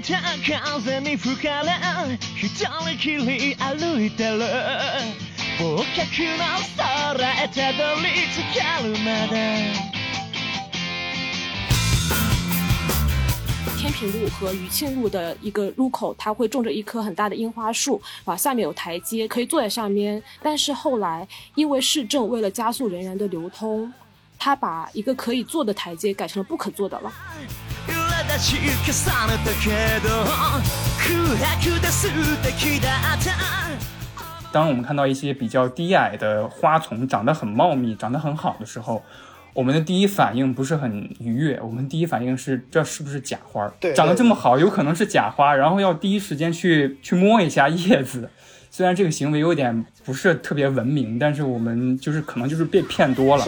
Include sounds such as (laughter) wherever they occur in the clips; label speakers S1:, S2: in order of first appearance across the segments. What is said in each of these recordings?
S1: いた風に吹かれ一人きり歩いてる忘却の空へたどり着けるまで
S2: 天平路和余庆路的一个路口，它会种着一棵很大的樱花树，啊，下面有台阶，可以坐在上面。但是后来，因为市政为了加速人员的流通，他把一个可以坐的台阶改成了不可坐的了。
S1: 揺れ出し重ねたけど空白で素敵だった
S3: 当我们看到一些比较低矮的花丛长得很茂密、长得很好的时候，我们的第一反应不是很愉悦，我们第一反应是这是不是假花？
S4: 对
S3: 长得这么好，有可能是假花，然后要第一时间去去摸一下叶子。虽然这个行为有点不是特别文明，但是我们就是可能就是被骗多了。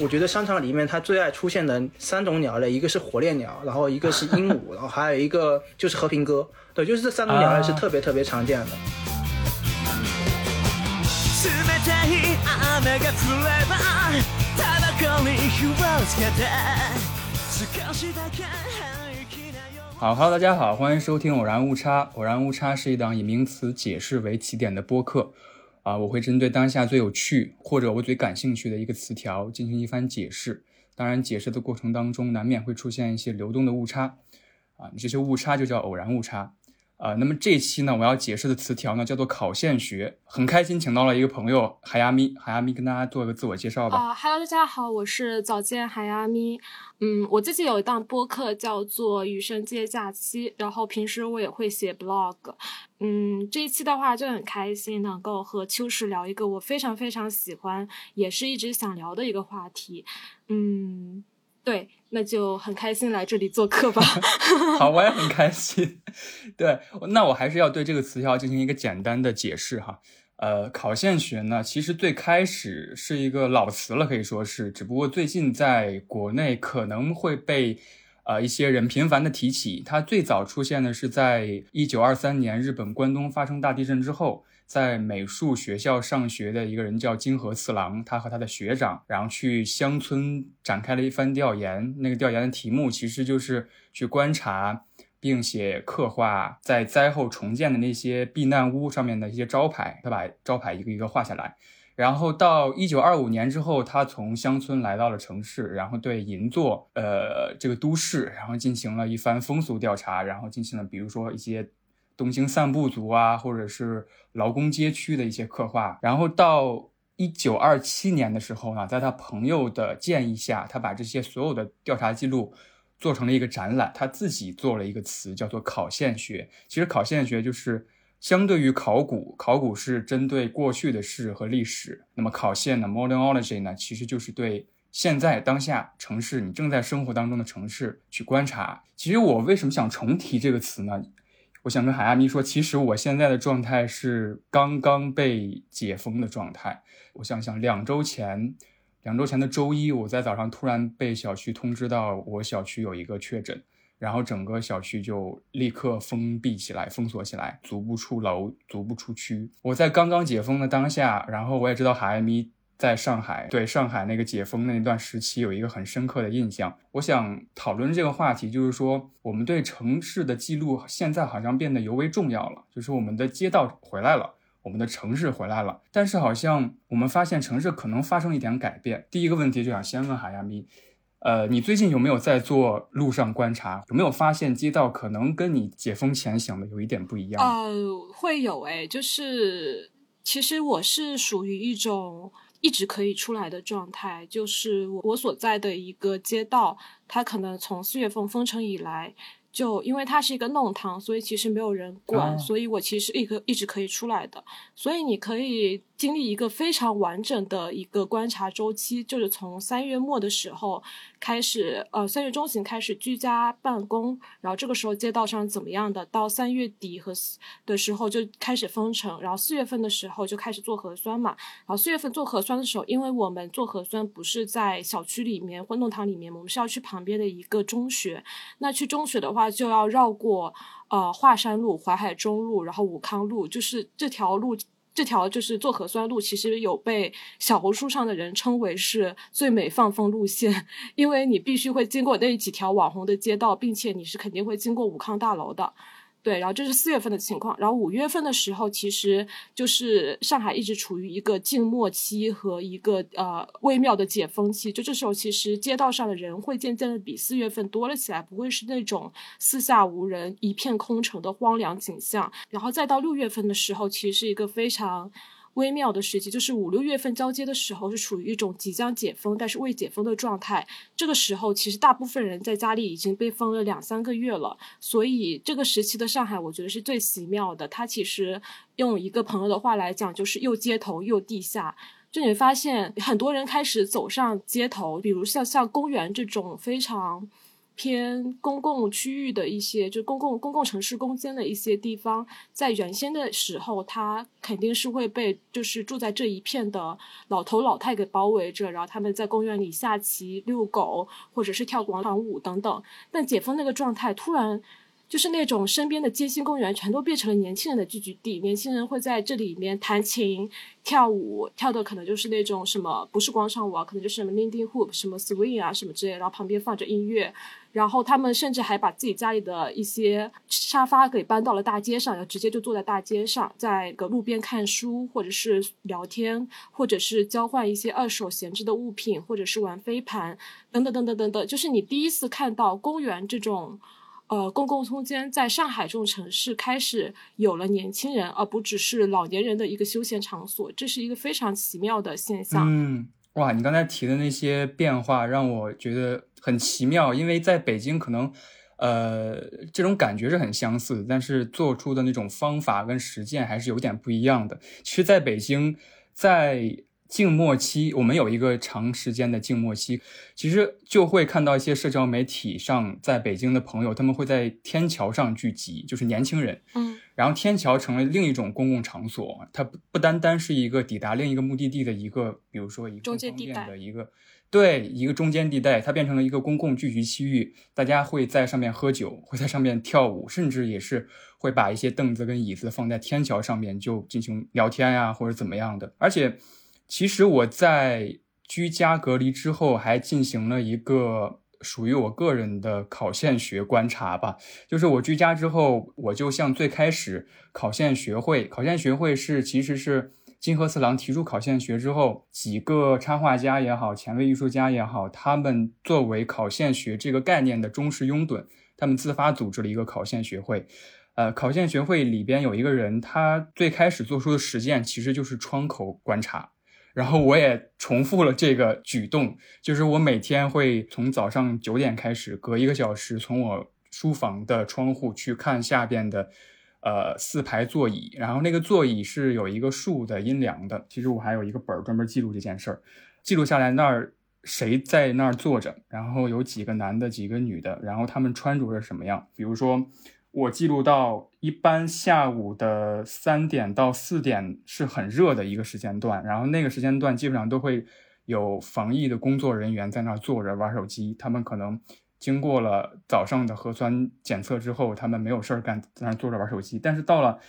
S4: 我觉得商场里面它最爱出现的三种鸟类，一个是火烈鸟，然后一个是鹦鹉，然后还有一个就是和平鸽。对，就是这三种鸟类是特别特别常见的。
S1: 冷たい雨が降ればタバコに火をつけて少しだけ平気なよ
S3: 好，Hello，大家好，欢迎收听偶然误差。偶然误差是一档以名词解释为起点的播客。 啊，我会针对当下最有趣或者我最感兴趣的一个词条进行一番解释。当然，解释的过程当中难免会出现一些流动的误差。啊，这些误差就叫偶然误差。啊，那么这一期呢，我要解释的词条呢叫做考线学。很开心请到了一个朋友海亚咪，海亚咪跟大家做个自我介绍吧。
S2: 啊、h e l l o 大家好，我是早见海亚咪。嗯，我自己有一档播客叫做《余生皆假期》，然后平时我也会写 blog。嗯，这一期的话就很开心，能够和秋实聊一个我非常非常喜欢，也是一直想聊的一个话题。嗯，对，那就很开心来这里做客吧。(laughs)
S3: 好，我也很开心。对，那我还是要对这个词条进行一个简单的解释哈。呃，考线学呢，其实最开始是一个老词了，可以说是，只不过最近在国内可能会被呃一些人频繁的提起。它最早出现的是在一九二三年日本关东发生大地震之后。在美术学校上学的一个人叫金河次郎，他和他的学长，然后去乡村展开了一番调研。那个调研的题目其实就是去观察，并且刻画在灾后重建的那些避难屋上面的一些招牌。他把招牌一个一个画下来。然后到一九二五年之后，他从乡村来到了城市，然后对银座呃这个都市，然后进行了一番风俗调查，然后进行了比如说一些。东京散步族啊，或者是劳工街区的一些刻画。然后到一九二七年的时候呢，在他朋友的建议下，他把这些所有的调查记录做成了一个展览。他自己做了一个词，叫做考线学。其实考线学就是相对于考古，考古是针对过去的事和历史。那么考线呢，modernology 呢，其实就是对现在当下城市你正在生活当中的城市去观察。其实我为什么想重提这个词呢？我想跟海亚咪说，其实我现在的状态是刚刚被解封的状态。我想想，两周前，两周前的周一，我在早上突然被小区通知到我小区有一个确诊，然后整个小区就立刻封闭起来、封锁起来，足不出楼、足不出区。我在刚刚解封的当下，然后我也知道海亚咪。在上海，对上海那个解封那段时期有一个很深刻的印象。我想讨论这个话题，就是说我们对城市的记录现在好像变得尤为重要了。就是我们的街道回来了，我们的城市回来了，但是好像我们发现城市可能发生一点改变。第一个问题就想先问海亚咪，呃，你最近有没有在做路上观察？有没有发现街道可能跟你解封前想的有一点不一样？
S2: 呃，会有诶，就是其实我是属于一种。一直可以出来的状态，就是我我所在的一个街道，它可能从四月份封城以来，就因为它是一个弄堂，所以其实没有人管，所以我其实一个一直可以出来的。所以你可以经历一个非常完整的一个观察周期，就是从三月末的时候开始，呃，三月中旬开始居家办公，然后这个时候街道上怎么样的，到三月底和的时候就开始封城，然后四月份的时候就开始做核酸嘛，然后四月份做核酸的时候，因为我们做核酸不是在小区里面或弄堂里面，我们是要去旁旁边的一个中学，那去中学的话就要绕过呃华山路、淮海中路，然后武康路，就是这条路。这条就是做核酸路，其实有被小红书上的人称为是最美放风路线，因为你必须会经过那几条网红的街道，并且你是肯定会经过武康大楼的。对，然后这是四月份的情况，然后五月份的时候，其实就是上海一直处于一个静默期和一个呃微妙的解封期，就这时候其实街道上的人会渐渐的比四月份多了起来，不会是那种四下无人、一片空城的荒凉景象，然后再到六月份的时候，其实是一个非常。微妙的时期就是五六月份交接的时候，是处于一种即将解封但是未解封的状态。这个时候，其实大部分人在家里已经被封了两三个月了。所以这个时期的上海，我觉得是最奇妙的。它其实用一个朋友的话来讲，就是又街头又地下。就你会发现，很多人开始走上街头，比如像像公园这种非常。偏公共区域的一些，就公共公共城市空间的一些地方，在原先的时候，它肯定是会被就是住在这一片的老头老太给包围着，然后他们在公园里下棋、遛狗，或者是跳广场舞等等。但解封那个状态突然。就是那种身边的街心公园全都变成了年轻人的聚集地，年轻人会在这里面弹琴、跳舞，跳的可能就是那种什么不是广场舞啊，可能就是什么 Lindy Hop、什么 Swing 啊什么之类，然后旁边放着音乐，然后他们甚至还把自己家里的一些沙发给搬到了大街上，然后直接就坐在大街上，在个路边看书，或者是聊天，或者是交换一些二手闲置的物品，或者是玩飞盘，等等等等等等，就是你第一次看到公园这种。呃，公共空间在上海这种城市开始有了年轻人，而不只是老年人的一个休闲场所，这是一个非常奇妙的现象。
S3: 嗯，哇，你刚才提的那些变化让我觉得很奇妙，因为在北京可能，呃，这种感觉是很相似，但是做出的那种方法跟实践还是有点不一样的。其实，在北京，在静默期，我们有一个长时间的静默期，其实就会看到一些社交媒体上，在北京的朋友，他们会在天桥上聚集，就是年轻人，
S2: 嗯，
S3: 然后天桥成了另一种公共场所，它不不单单是一个抵达另一个目的地的一个，比如说一个
S2: 中间地
S3: 带的一个，对，一个中间地带，它变成了一个公共聚集区域，大家会在上面喝酒，会在上面跳舞，甚至也是会把一些凳子跟椅子放在天桥上面就进行聊天呀，或者怎么样的，而且。其实我在居家隔离之后，还进行了一个属于我个人的考线学观察吧。就是我居家之后，我就像最开始考线学会，考线学会是其实是金河次郎提出考线学之后，几个插画家也好，前卫艺术家也好，他们作为考线学这个概念的忠实拥趸，他们自发组织了一个考线学会。呃，考线学会里边有一个人，他最开始做出的实践其实就是窗口观察。然后我也重复了这个举动，就是我每天会从早上九点开始，隔一个小时从我书房的窗户去看下边的，呃，四排座椅。然后那个座椅是有一个树的阴凉的。其实我还有一个本儿专门记录这件事儿，记录下来那儿谁在那儿坐着，然后有几个男的，几个女的，然后他们穿着是什么样。比如说。我记录到，一般下午的三点到四点是很热的一个时间段，然后那个时间段基本上都会有防疫的工作人员在那儿坐着玩手机。他们可能经过了早上的核酸检测之后，他们没有事儿干，在那儿坐着玩手机。但是到了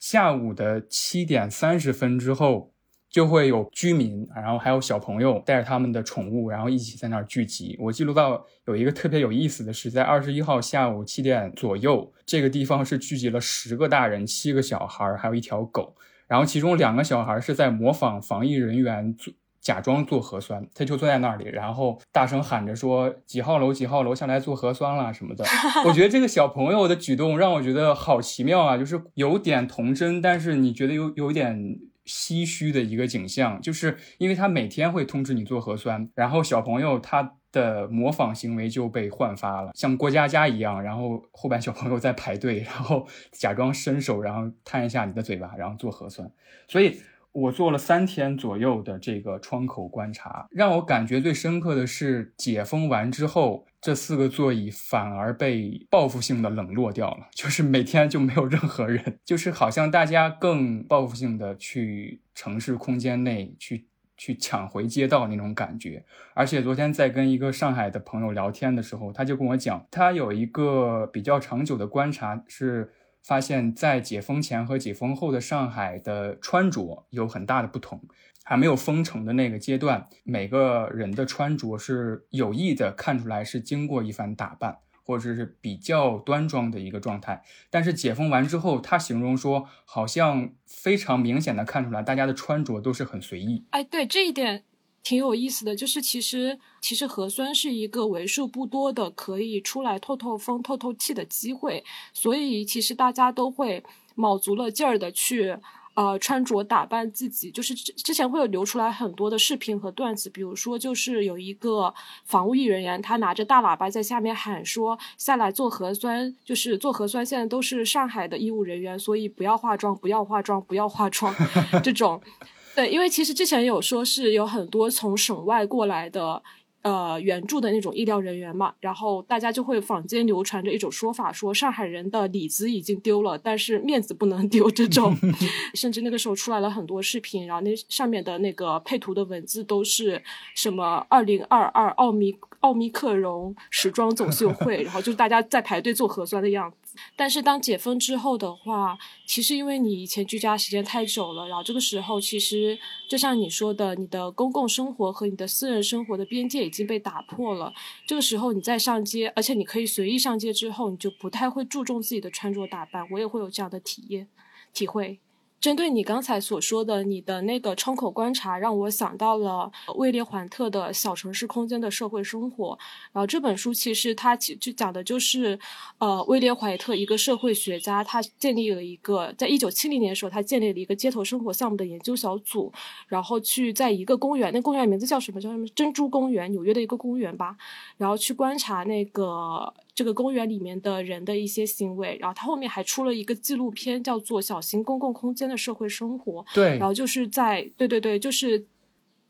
S3: 下午的七点三十分之后。就会有居民，然后还有小朋友带着他们的宠物，然后一起在那儿聚集。我记录到有一个特别有意思的是，在二十一号下午七点左右，这个地方是聚集了十个大人、七个小孩，还有一条狗。然后其中两个小孩是在模仿防疫人员做假装做核酸，他就坐在那里，然后大声喊着说几号楼几号楼下来做核酸啦什么的。(laughs) 我觉得这个小朋友的举动让我觉得好奇妙啊，就是有点童真，但是你觉得有有点。唏嘘的一个景象，就是因为他每天会通知你做核酸，然后小朋友他的模仿行为就被焕发了，像过家家一样，然后后边小朋友在排队，然后假装伸手，然后探一下你的嘴巴，然后做核酸。所以我做了三天左右的这个窗口观察，让我感觉最深刻的是，解封完之后，这四个座椅反而被报复性的冷落掉了，就是每天就没有任何人，就是好像大家更报复性的去城市空间内去去抢回街道那种感觉。而且昨天在跟一个上海的朋友聊天的时候，他就跟我讲，他有一个比较长久的观察是。发现，在解封前和解封后的上海的穿着有很大的不同。还没有封城的那个阶段，每个人的穿着是有意的看出来是经过一番打扮，或者是比较端庄的一个状态。但是解封完之后，他形容说，好像非常明显的看出来，大家的穿着都是很随意。
S2: 哎，对这一点。挺有意思的，就是其实其实核酸是一个为数不多的可以出来透透风、透透气的机会，所以其实大家都会卯足了劲儿的去呃穿着打扮自己。就是之之前会有流出来很多的视频和段子，比如说就是有一个防疫人员，他拿着大喇叭在下面喊说下来做核酸，就是做核酸现在都是上海的医务人员，所以不要化妆，不要化妆，不要化妆这种。(laughs) 对，因为其实之前有说是有很多从省外过来的，呃，援助的那种医疗人员嘛，然后大家就会坊间流传着一种说法，说上海人的里子已经丢了，但是面子不能 (laughs) 丢这种，(laughs) 甚至那个时候出来了很多视频，然后那上面的那个配图的文字都是什么二零二二奥密奥密克戎时装走秀会，然后就是大家在排队做核酸的样子。但是当解封之后的话，其实因为你以前居家时间太久了，然后这个时候其实就像你说的，你的公共生活和你的私人生活的边界已经被打破了。这个时候你再上街，而且你可以随意上街之后，你就不太会注重自己的穿着打扮。我也会有这样的体验体会。针对你刚才所说的，你的那个窗口观察，让我想到了威廉·怀特的《小城市空间的社会生活》。然后这本书其实它其就讲的就是，呃，威廉·怀特一个社会学家，他建立了一个，在一九七零年的时候，他建立了一个街头生活项目的研究小组，然后去在一个公园，那公园名字叫什么？叫什么？珍珠公园，纽约的一个公园吧。然后去观察那个。这个公园里面的人的一些行为，然后他后面还出了一个纪录片，叫做《小型公共空间的社会生活》。
S3: 对，
S2: 然后就是在对对对，就是。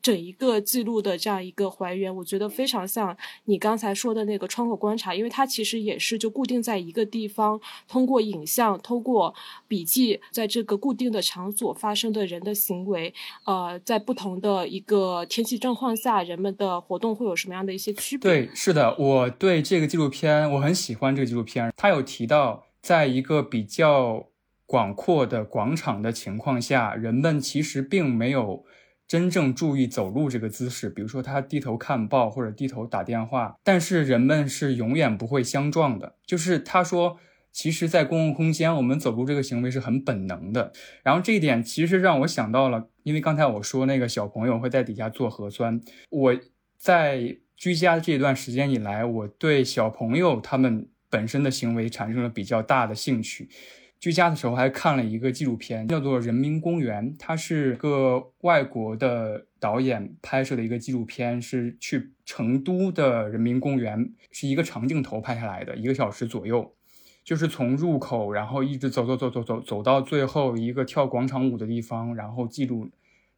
S2: 整一个记录的这样一个还原，我觉得非常像你刚才说的那个窗口观察，因为它其实也是就固定在一个地方，通过影像、通过笔记，在这个固定的场所发生的人的行为，呃，在不同的一个天气状况下，人们的活动会有什么样的一些区别？
S3: 对，是的，我对这个纪录片我很喜欢这个纪录片，它有提到，在一个比较广阔的广场的情况下，人们其实并没有。真正注意走路这个姿势，比如说他低头看报或者低头打电话，但是人们是永远不会相撞的。就是他说，其实，在公共空间，我们走路这个行为是很本能的。然后这一点其实让我想到了，因为刚才我说那个小朋友会在底下做核酸，我在居家的这段时间以来，我对小朋友他们本身的行为产生了比较大的兴趣。居家的时候还看了一个纪录片，叫做《人民公园》，它是个外国的导演拍摄的一个纪录片，是去成都的人民公园，是一个长镜头拍下来的，一个小时左右，就是从入口，然后一直走走走走走走到最后一个跳广场舞的地方，然后记录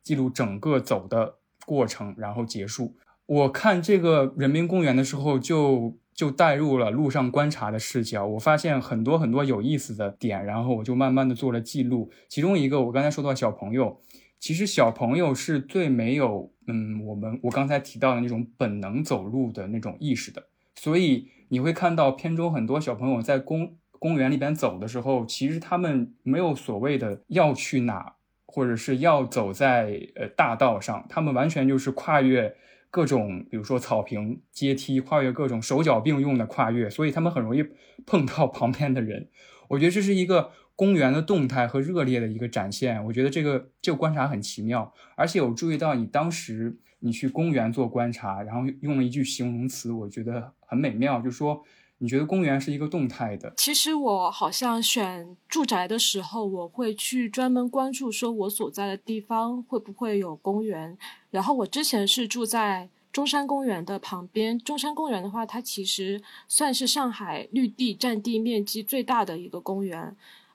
S3: 记录整个走的过程，然后结束。我看这个人民公园的时候就。就带入了路上观察的视角，我发现很多很多有意思的点，然后我就慢慢的做了记录。其中一个，我刚才说到小朋友，其实小朋友是最没有，嗯，我们我刚才提到的那种本能走路的那种意识的。所以你会看到片中很多小朋友在公公园里边走的时候，其实他们没有所谓的要去哪，或者是要走在呃大道上，他们完全就是跨越。各种，比如说草坪、阶梯，跨越各种手脚并用的跨越，所以他们很容易碰到 (laughs) 旁边的人。我觉得这是一个公园的动态和热烈的一个展现。我觉得这个这个观察很奇妙，而且我注意到你当时你去公园做观察，然后用了一句形容词，我觉得很美妙，就是说。你觉得公园是一个动态的？
S2: 其实我好像选住宅的时候，我会去专门关注说我所在的地方会不会有公园。然后我之前是住在中山公园的旁边。中山公园的话，它其实算是上海绿地占地面积最大的一个公园。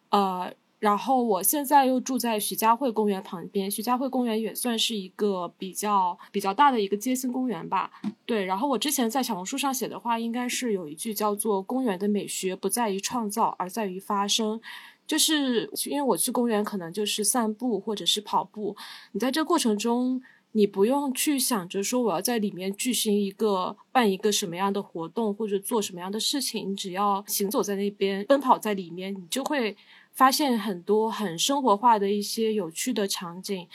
S2: 呃，然后我现在又住在徐家汇公园旁边，徐家汇公园也算是一个比较比较大的一个街心公园吧。对，然后我之前在小红书上写的话，应该是有一句叫做“公园的美学不在于创造，而在于发生”。就是因为我去公园可能就是散步或者是跑步，你在这过程中，你不用去想着说我要在里面举行一个办一个什么样的活动或者做什么样的事情，你只要行走在那边，奔跑在里面，你就会发现很多很生活化的一些有趣的场景。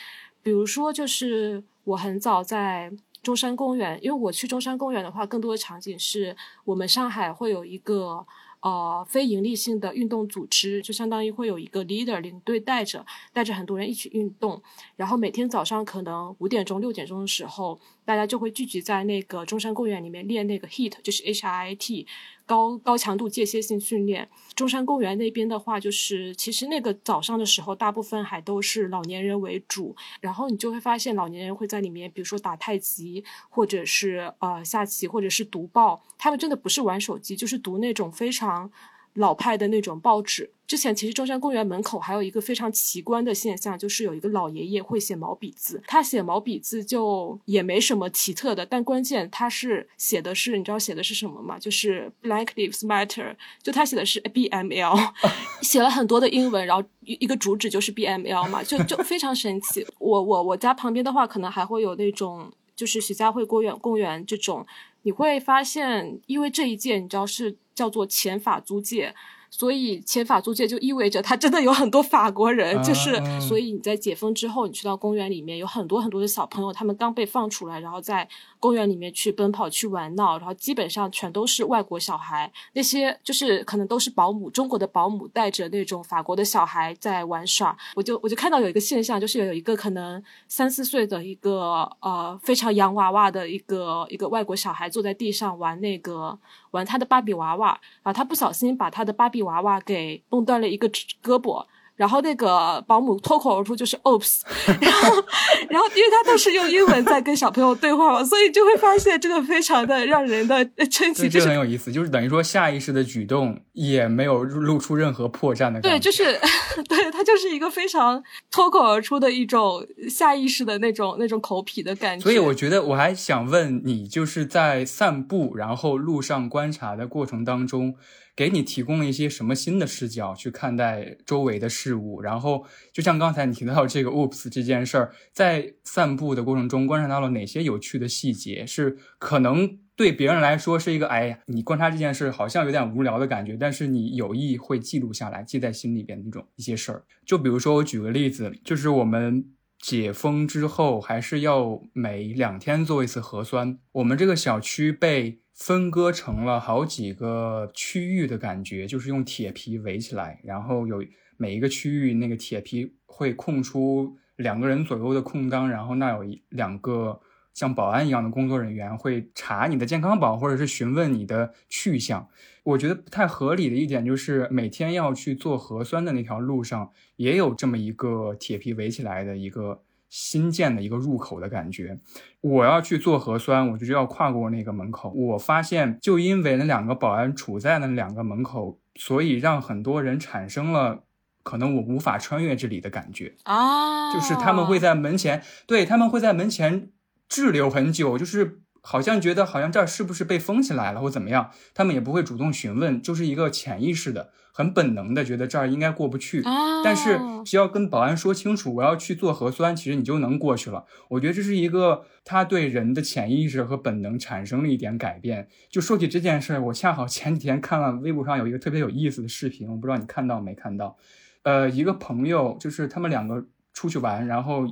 S2: 比如说，就是我很早在中山公园，因为我去中山公园的话，更多的场景是我们上海会有一个。呃，非盈利性的运动组织就相当于会有一个 leader 领队带着，带着很多人一起运动，然后每天早上可能五点钟、六点钟的时候。大家就会聚集在那个中山公园里面练那个 HIT，就是 H I I T，高高强度间歇性训练。中山公园那边的话，就是其实那个早上的时候，大部分还都是老年人为主。然后你就会发现，老年人会在里面，比如说打太极，或者是呃下棋，或者是读报。他们真的不是玩手机，就是读那种非常。老派的那种报纸。之前其实中山公园门口还有一个非常奇观的现象，就是有一个老爷爷会写毛笔字。他写毛笔字就也没什么奇特的，但关键他是写的是，你知道写的是什么吗？就是 Black Lives Matter，就他写的是 B M L，(laughs) 写了很多的英文，然后一一个主旨就是 B M L 嘛，就就非常神奇。我我我家旁边的话，可能还会有那种就是徐家汇公园公园这种，你会发现，因为这一届你知道是。叫做前法租界。所以前法租界就意味着它真的有很多法国人，就是所以你在解封之后，你去到公园里面，有很多很多的小朋友，他们刚被放出来，然后在公园里面去奔跑、去玩闹，然后基本上全都是外国小孩，那些就是可能都是保姆，中国的保姆带着那种法国的小孩在玩耍。我就我就看到有一个现象，就是有一个可能三四岁的一个呃非常洋娃娃的一个一个外国小孩坐在地上玩那个玩他的芭比娃娃，啊他不小心把他的芭比。娃娃给弄断了一个胳膊，然后那个保姆脱口而出就是 “oops”，然 (laughs) 后，然后因为他都是用英文在跟小朋友对话嘛，所以就会发现这个非常的让人的称奇，
S3: 这很有意思，就是等于说下意识的举动也没有露出任何破绽的感觉，
S2: 对，就是 (laughs) 对他就是一个非常脱口而出的一种下意识的那种那种口癖的感觉。
S3: 所以我觉得我还想问你，就是在散步然后路上观察的过程当中。给你提供了一些什么新的视角去看待周围的事物，然后就像刚才你提到这个 “oops” 这件事儿，在散步的过程中观察到了哪些有趣的细节？是可能对别人来说是一个哎呀，你观察这件事好像有点无聊的感觉，但是你有意会记录下来，记在心里边的那种一些事儿。就比如说我举个例子，就是我们解封之后还是要每两天做一次核酸，我们这个小区被。分割成了好几个区域的感觉，就是用铁皮围起来，然后有每一个区域那个铁皮会空出两个人左右的空当，然后那有一两个像保安一样的工作人员会查你的健康宝或者是询问你的去向。我觉得不太合理的一点就是每天要去做核酸的那条路上也有这么一个铁皮围起来的一个。新建的一个入口的感觉，我要去做核酸，我就要跨过那个门口。我发现，就因为那两个保安处在那两个门口，所以让很多人产生了可能我无法穿越这里的感觉
S2: 啊。
S3: 就是他们会在门前，对他们会在门前滞留很久，就是好像觉得好像这儿是不是被封起来了或怎么样，他们也不会主动询问，就是一个潜意识的。很本能的觉得这儿应该过不去，但是只要跟保安说清楚我要去做核酸，其实你就能过去了。我觉得这是一个他对人的潜意识和本能产生了一点改变。就说起这件事，我恰好前几天看了微博上有一个特别有意思的视频，我不知道你看到没看到？呃，一个朋友就是他们两个出去玩，然后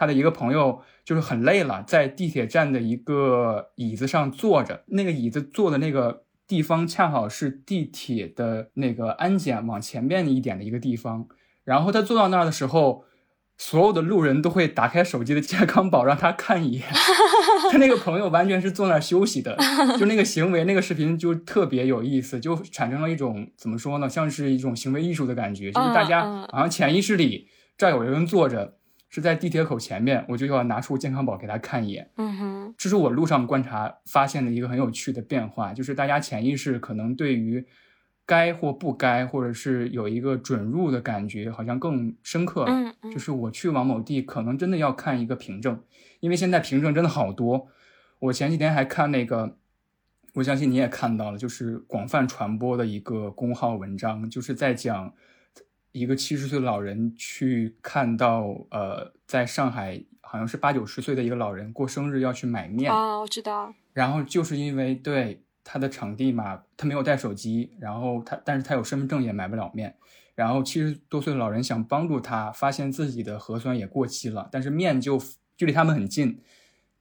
S3: 他的一个朋友就是很累了，在地铁站的一个椅子上坐着，那个椅子坐的那个。地方恰好是地铁的那个安检往前面一点的一个地方，然后他坐到那儿的时候，所有的路人都会打开手机的健康宝让他看一眼。他那个朋友完全是坐那儿休息的，(laughs) 就那个行为，那个视频就特别有意思，就产生了一种怎么说呢，像是一种行为艺术的感觉，就是大家好像潜意识里这儿有人坐着。是在地铁口前面，我就要拿出健康宝给他看一眼。
S2: 嗯哼，
S3: 这是我路上观察发现的一个很有趣的变化，就是大家潜意识可能对于该或不该，或者是有一个准入的感觉，好像更深刻了。
S2: 嗯嗯
S3: 就是我去往某地，可能真的要看一个凭证，因为现在凭证真的好多。我前几天还看那个，我相信你也看到了，就是广泛传播的一个公号文章，就是在讲一个七十岁的老人去看到，呃，在上海好像是八九十岁的一个老人过生日要去买面，
S2: 啊，我知道，
S3: 然后就是因为对他的场地嘛，他没有带手机，然后他但是他有身份证也买不了面，然后七十多岁的老人想帮助他，发现自己的核酸也过期了，但是面就距离他们很近，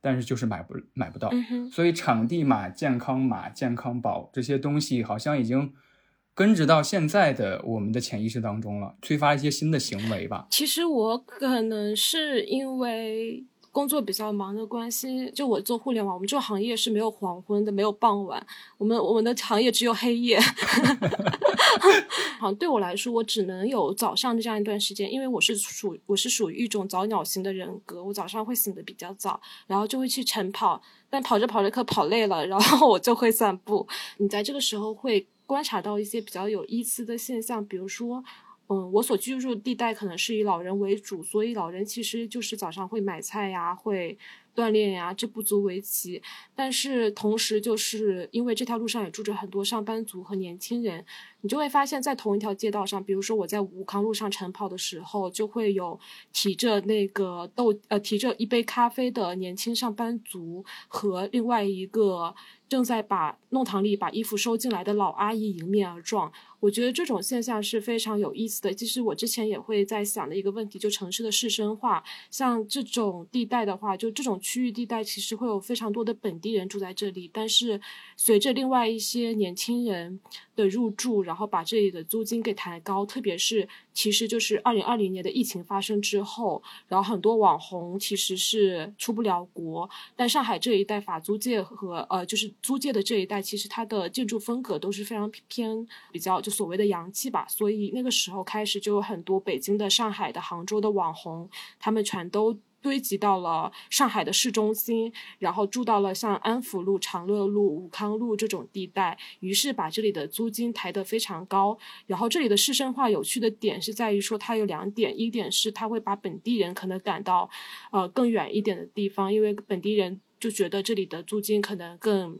S3: 但是就是买不买不到，
S2: 嗯，
S3: 所以场地码、健康码、健康宝这些东西好像已经根植到现在的我们的潜意识当中了，催发一些新的行为吧。
S2: 其实我可能是因为工作比较忙的关系，就我做互联网，我们这个行业是没有黄昏的，没有傍晚，我们我们的行业只有黑夜。(laughs) 好像对我来说，我只能有早上的这样一段时间，因为我是属我是属于一种早鸟型的人格，我早上会醒得比较早，然后就会去晨跑，但跑着跑着可跑累了，然后我就会散步。你在这个时候会观察到一些比较有意思的现象，比如说。嗯，我所居住的地带可能是以老人为主，所以老人其实就是早上会买菜呀，会锻炼呀，这不足为奇。但是同时，就是因为这条路上也住着很多上班族和年轻人，你就会发现，在同一条街道上，比如说我在武康路上晨跑的时候，就会有提着那个豆呃提着一杯咖啡的年轻上班族和另外一个正在把弄堂里把衣服收进来的老阿姨迎面而撞。我觉得这种现象是非常有意思的。其实我之前也会在想的一个问题，就城市的市生化，像这种地带的话，就这种区域地带，其实会有非常多的本地人住在这里，但是随着另外一些年轻人的入住，然后把这里的租金给抬高，特别是其实就是二零二零年的疫情发生之后，然后很多网红其实是出不了国，但上海这一带法租界和呃就是租界的这一带，其实它的建筑风格都是非常偏比较就所谓的洋气吧，所以那个时候开始就有很多北京的、上海的、杭州的网红，他们全都。堆积到了上海的市中心，然后住到了像安福路、长乐路、武康路这种地带，于是把这里的租金抬得非常高。然后这里的市生化有趣的点是在于说，它有两点，一点是它会把本地人可能赶到呃更远一点的地方，因为本地人就觉得这里的租金可能更。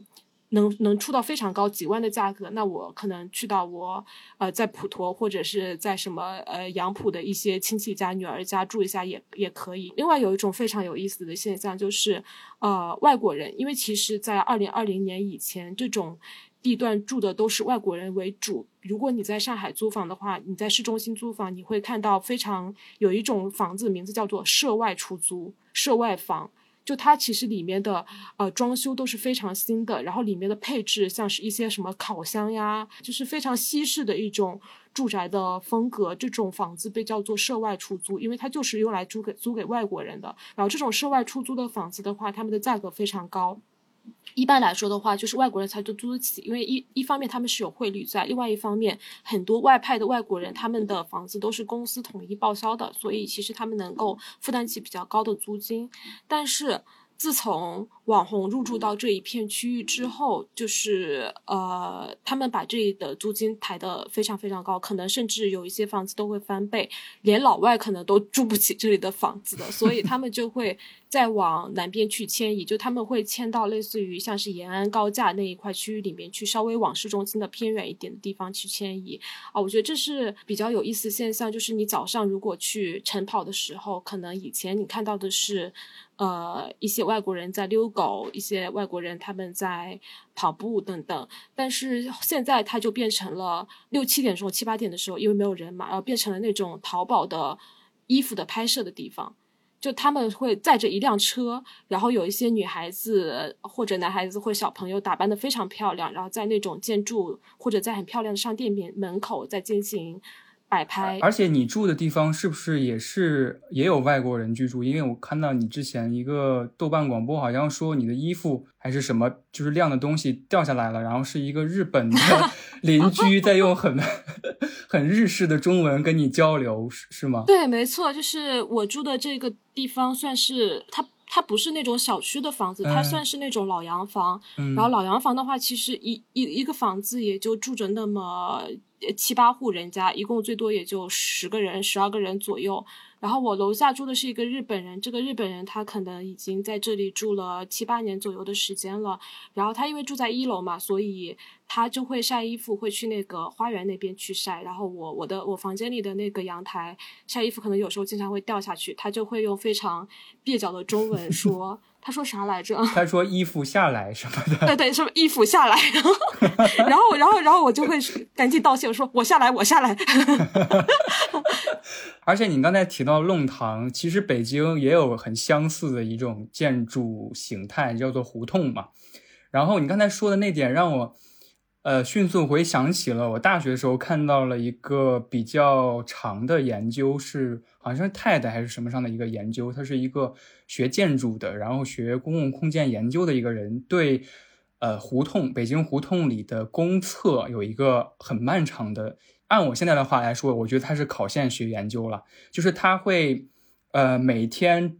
S2: 能能出到非常高几万的价格，那我可能去到我呃在普陀或者是在什么呃杨浦的一些亲戚家、女儿家住一下也也可以。另外有一种非常有意思的现象就是，呃外国人，因为其实在二零二零年以前，这种地段住的都是外国人为主。如果你在上海租房的话，你在市中心租房，你会看到非常有一种房子名字叫做涉外出租、涉外房。就它其实里面的呃装修都是非常新的，然后里面的配置像是一些什么烤箱呀，就是非常西式的一种住宅的风格。这种房子被叫做涉外出租，因为它就是用来租给租给外国人的。然后这种涉外出租的房子的话，他们的价格非常高。一般来说的话，就是外国人才都租得起，因为一一方面他们是有汇率在，另外一方面很多外派的外国人他们的房子都是公司统一报销的，所以其实他们能够负担起比较高的租金。但是自从网红入驻到这一片区域之后，就是呃，他们把这里的租金抬得非常非常高，可能甚至有一些房子都会翻倍，连老外可能都住不起这里的房子的，所以他们就会 (laughs) 再往南边去迁移，就他们会迁到类似于像是延安高架那一块区域里面去，稍微往市中心的偏远一点的地方去迁移啊。我觉得这是比较有意思的现象，就是你早上如果去晨跑的时候，可能以前你看到的是。呃，一些外国人在遛狗，一些外国人他们在跑步等等，但是现在它就变成了六七点钟、七八点的时候，因为没有人嘛，然后变成了那种淘宝的衣服的拍摄的地方。就他们会载着一辆车，然后有一些女孩子或者男孩子或小朋友打扮的非常漂亮，然后在那种建筑或者在很漂亮的商店面门口在进行。摆拍，
S3: 而且你住的地方是不是也是也有外国人居住？因为我看到你之前一个豆瓣广播，好像说你的衣服还是什么，就是晾的东西掉下来了，然后是一个日本的 (laughs) 邻居在用很 (laughs) 很日式的中文跟你交流，是是吗？
S2: 对，没错，就是我住的这个地方算是它。它不是那种小区的房子，它
S3: 嗯
S2: 算是那种老洋房。
S3: 嗯
S2: 然后老洋房的话，其实一一一个房子也就住着那么呃七八户人家，一共最多也就十个人、十二个人左右。然后我楼下住的是一个日本人，这个日本人他可能已经在这里住了七八年左右的时间了。然后他因为住在一楼嘛，所以他就会晒衣服，会去那个花园那边去晒。然后我我的我房间里的那个阳台晒衣服，可能有时候经常会掉下去，他就会用非常蹩脚的中文说，(laughs) 他说啥来着？(laughs)
S3: 他说衣服下来什么的，
S2: 对对，什么衣服下来，然后然后然后然后我就会赶紧道歉，我说我下来，我下来。(laughs)
S3: 而且你刚才提到弄堂，其实北京也有很相似的一种建筑形态，叫做胡同嘛。然后你刚才说的那点让我，呃，迅速回想起了我大学的时候看到了一个比较长的研究，是好像是 TED 还是什么上的一个研究，他是一个学建筑的，然后学公共空间研究的一个人，对，呃，胡同北京胡同里的公厕有一个很漫长的。按我现在的话来说，我觉得它是考线学研究了，就是他会，呃，每天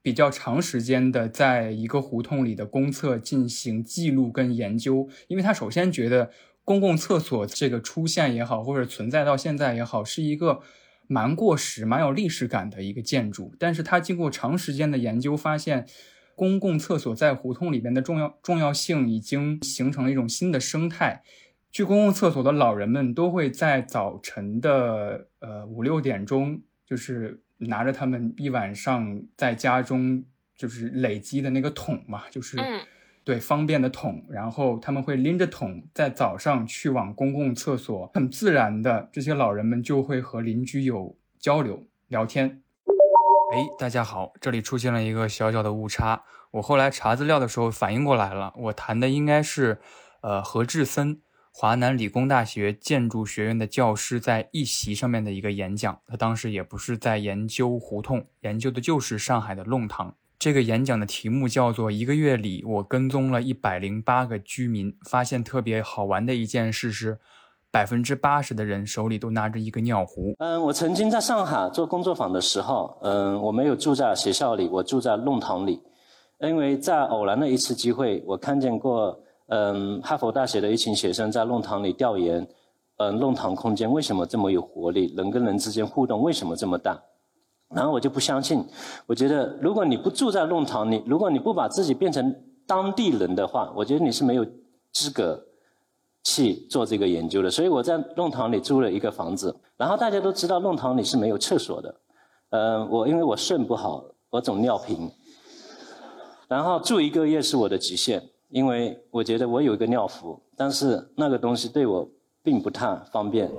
S3: 比较长时间的在一个胡同里的公厕进行记录跟研究，因为他首先觉得公共厕所这个出现也好，或者存在到现在也好，是一个蛮过时、蛮有历史感的一个建筑，但是他经过长时间的研究，发现公共厕所在胡同里边的重要重要性已经形成了一种新的生态。去公共厕所的老人们都会在早晨的呃五六点钟，就是拿着他们一晚上在家中就是累积的那个桶嘛，就是
S2: 嗯
S3: 对方便的桶，然后他们会拎着桶在早上去往公共厕所，很自然的这些老人们就会和邻居有交流聊天。哎，大家好，这里出现了一个小小的误差，我后来查资料的时候反应过来了，我谈的应该是呃何志森。华南理工大学建筑学院的教师在一席上面的一个演讲，他当时也不是在研究胡同，研究的就是上海的弄堂。这个演讲的题目叫做“一个月里，我跟踪了一百零八个居民，发现特别好玩的一件事是，百分之八十的人手里都拿着一个尿壶。”
S5: 嗯，我曾经在上海做工作坊的时候，嗯，我没有住在学校里，我住在弄堂里，因为在偶然的一次机会，我看见过。嗯，哈佛大学的一群学生在弄堂里调研，嗯，弄堂空间为什么这么有活力？人跟人之间互动为什么这么大？然后我就不相信，我觉得如果你不住在弄堂里，如果你不把自己变成当地人的话，我觉得你是没有资格去做这个研究的。所以我在弄堂里租了一个房子，然后大家都知道弄堂里是没有厕所的。嗯，我因为我肾不好，我总尿频，然后住一个月是我的极限。因为我觉得我有一个尿壶，但是那个东西对我并不太方便。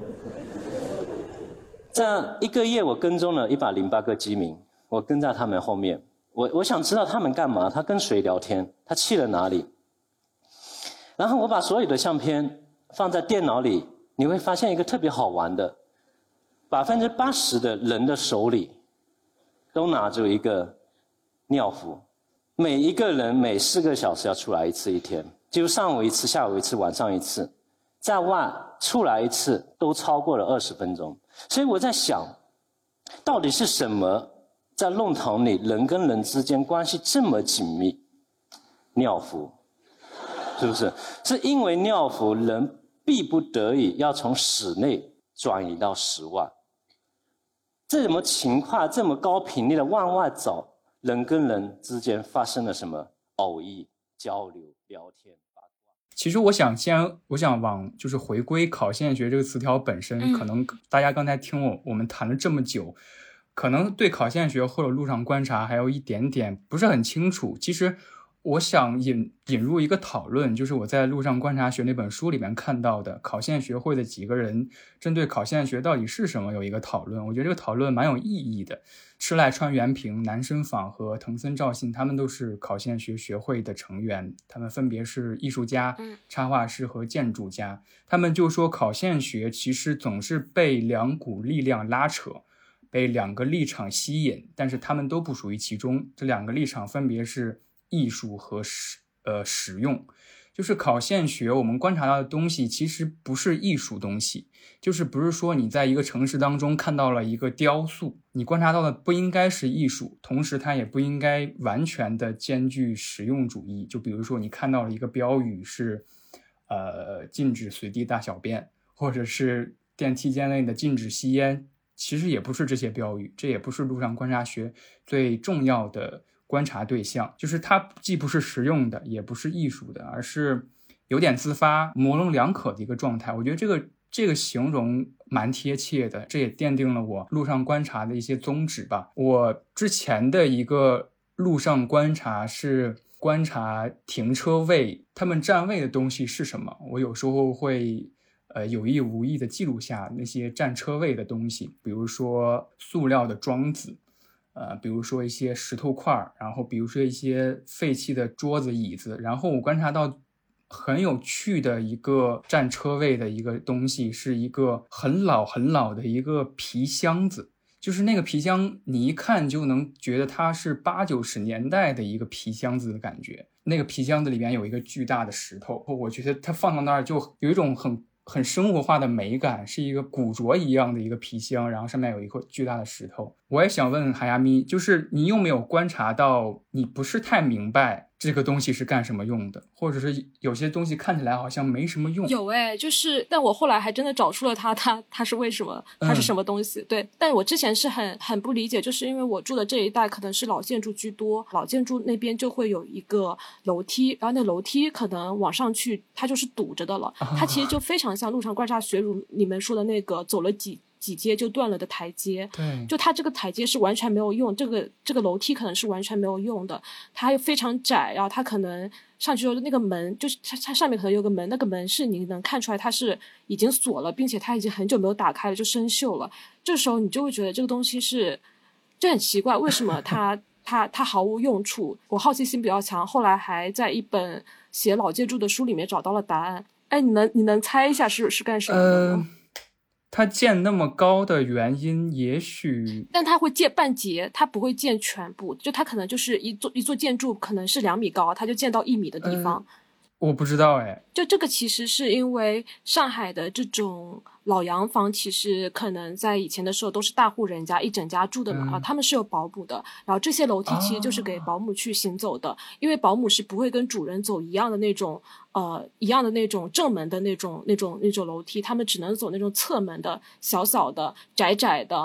S5: 这样一个月，我跟踪了一百零八个居民，我跟在他们后面，我我想知道他们干嘛，他跟谁聊天，他去了哪里。然后我把所有的相片放在电脑里，你会发现一个特别好玩的，百分之八十的人的手里都拿着一个尿壶。每一个人每四个小时要出来一次，一天就上午一次，下午一次，晚上一次，在外出来一次都超过了二十分钟。所以我在想，到底是什么在弄堂里人跟人之间关系这么紧密？尿壶，是不是？是因为尿壶人必不得已要从室内转移到室外，这什么情况这么高频率的往外走？人跟人之间发生了什么偶遇、交流、聊天、八卦？
S3: 其实我想先，我想往就是回归考现学这个词条本身。
S2: 嗯
S3: 可能大家刚才听我我们谈了这么久，可能对考现学或者路上观察还有一点点不是很清楚。其实我想引引入一个讨论，就是我在路上观察学那本书里面看到的考现学会的几个人针对考现学到底是什么有一个讨论。我觉得这个讨论蛮有意义的。施赖川原平、南生坊和藤森照信，他们都是考现学学会的成员，他们分别是艺术家、插画师和建筑家。他们就说，考现学其实总是被两股力量拉扯，被两个立场吸引，但是他们都不属于其中。这两个立场分别是艺术和实呃实用。就是考现学，我们观察到的东西其实不是艺术东西，就是不是说你在一个城市当中看到了一个雕塑，你观察到的不应该是艺术，同时它也不应该完全的兼具实用主义。就比如说你看到了一个标语是，呃，禁止随地大小便，或者是电梯间内的禁止吸烟，其实也不是这些标语，这也不是路上观察学最重要的。观察对象就是它，既不是实用的，也不是艺术的，而是有点自发、模棱两可的一个状态。我觉得这个这个形容蛮贴切的，这也奠定了我路上观察的一些宗旨吧。我之前的一个路上观察是观察停车位，他们占位的东西是什么。我有时候会呃有意无意的记录下那些占车位的东西，比如说塑料的桩子。呃，比如说一些石头块儿，然后比如说一些废弃的桌子、椅子，然后我观察到很有趣的一个占车位的一个东西，是一个很老很老的一个皮箱子，就是那个皮箱，你一看就能觉得它是八九十年代的一个皮箱子的感觉。那个皮箱子里边有一个巨大的石头，我觉得它放到那儿就有一种很。很生活化的美感，是一个古着一样的一个皮箱，然后上面有一块巨大的石头。我也想问海亚咪，就是你有没有观察到，你不是太明白？这个东西是干什么用的，或者是有些东西看起来好像没什么用。
S2: 有哎，就是，但我后来还真的找出了它，它它是为什么，它是什么东西？对，但我之前是很很不理解，就是因为我住的这一带可能是老建筑居多，老建筑那边就会有一个楼梯，然后那楼梯可能往上去它就是堵着的了，它其实就非常像路上观察学如你们说的那个走了几。几阶就断了的台阶，
S3: 对，
S2: 就它这个台阶是完全没有用，这个这个楼梯可能是完全没有用的，它又非常窄，然后它可能上去之后那个门就是它它上面可能有个门，那个门是你能看出来它是已经锁了，并且它已经很久没有打开了，就生锈了。这时候你就会觉得这个东西是就很奇怪，为什么 (laughs) 它它它毫无用处？我好奇心比较强，后来还在一本写老建筑的书里面找到了答案。哎，你能你能猜一下是是干什么的吗？
S3: 它建那么高的原因，也许，
S2: 但它会建半截，它不会建全部，就它可能就是一座一座建筑，可能是两米高，它就建到一米的地方。
S3: 我不知道哎，
S2: 就这个其实是因为上海的这种老洋房，其实可能在以前的时候都是大户人家一整家住的嘛，啊，他们是有保姆的，然后这些楼梯其实就是给保姆去行走的，因为保姆是不会跟主人走一样的那种。呃，一样的那种正门的那种、那种、那种楼梯，他们只能走那种侧门的小小的、窄窄的，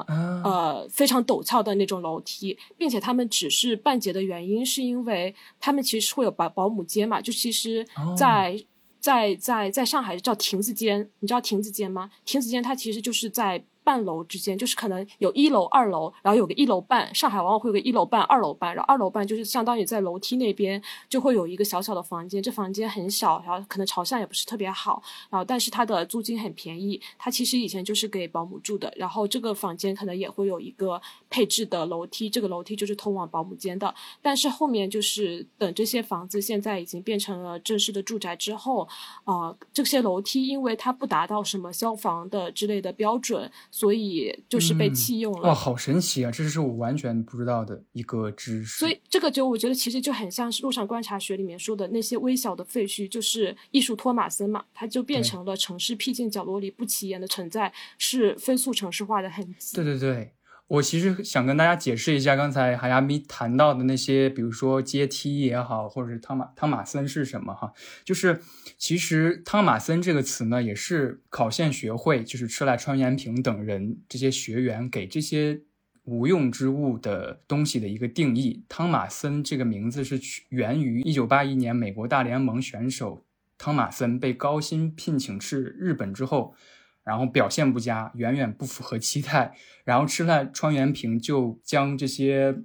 S2: 呃，非常陡峭的那种楼梯，并且他们只是半截的原因，是因为他们其实会有保保姆间嘛，就其实，在在在在上海叫亭子间，你知道亭子间吗？亭子间它其实就是在。半楼之间就是可能有一楼、二楼，然后有个一楼半。上海往往会有个一楼半、二楼半，然后二楼半就是相当于在楼梯那边就会有一个小小的房间。这房间很小，然后可能朝向也不是特别好，然后但是它的租金很便宜。它其实以前就是给保姆住的。然后这个房间可能也会有一个配置的楼梯，这个楼梯就是通往保姆间的。但是后面就是等这些房子现在已经变成了正式的住宅之后，啊，这些楼梯因为它不达到什么消防的之类的标准。所以就是被弃用了
S3: 哇，好神奇啊！这是我完全不知道的一个知识。
S2: 所以这个就我觉得其实就很像是路上观察学里面说的那些微小的废墟，就是艺术托马森嘛，它就变成了城市僻静角落里不起眼的存在，是飞速城市化的痕迹。
S3: 对对对。我其实想跟大家解释一下，刚才海亚咪谈到的那些，比如说阶梯也好，或者是汤马汤马森是什么哈？就是其实汤马森这个词呢，也是考线学会，就是赤濑川原平等人这些学员给这些无用之物的东西的一个定义。汤马森这个名字是源于一九八一年美国大联盟选手汤马森被高薪聘请至日本之后。然后表现不佳，远远不符合期待。然后吃了川原平就将这些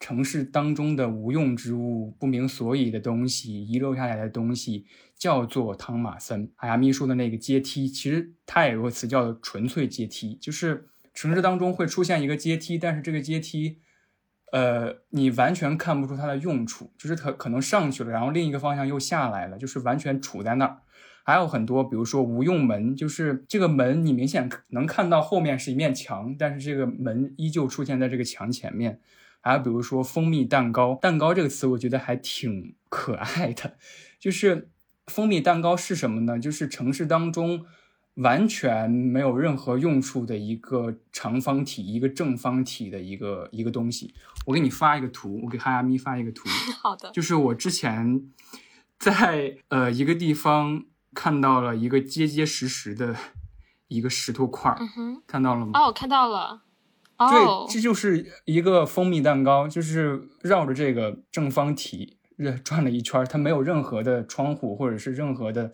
S3: 城市当中的无用之物、不明所以的东西、遗留下来的东西叫做汤马森。海亚咪说的那个阶梯，其实它也有个词叫纯粹阶梯，就是城市当中会出现一个阶梯，但是这个阶梯，呃，你完全看不出它的用处，就是它可能上去了，然后另一个方向又下来了，就是完全处在那儿。还有很多，比如说无用门，就是这个门你明显能看到后面是一面墙，但是这个门依旧出现在这个墙前面。还有比如说蜂蜜蛋糕，蛋糕这个词我觉得还挺可爱的，就是蜂蜜蛋糕是什么呢？就是城市当中完全没有任何用处的一个长方体，一个正方体的一个一个东西。我给你发一个图，我给哈亚咪发一个图，(laughs)
S2: 好的，
S3: 就是我之前在呃一个地方看到了一个结结实实的 (laughs) 一个石头块儿，
S2: 嗯哼，
S3: 看到了吗？
S2: 哦，我看到了，哦。
S3: 对，，这就是一个蜂蜜蛋糕，就是绕着这个正方体转了一圈儿，它没有任何的窗户或者是任何的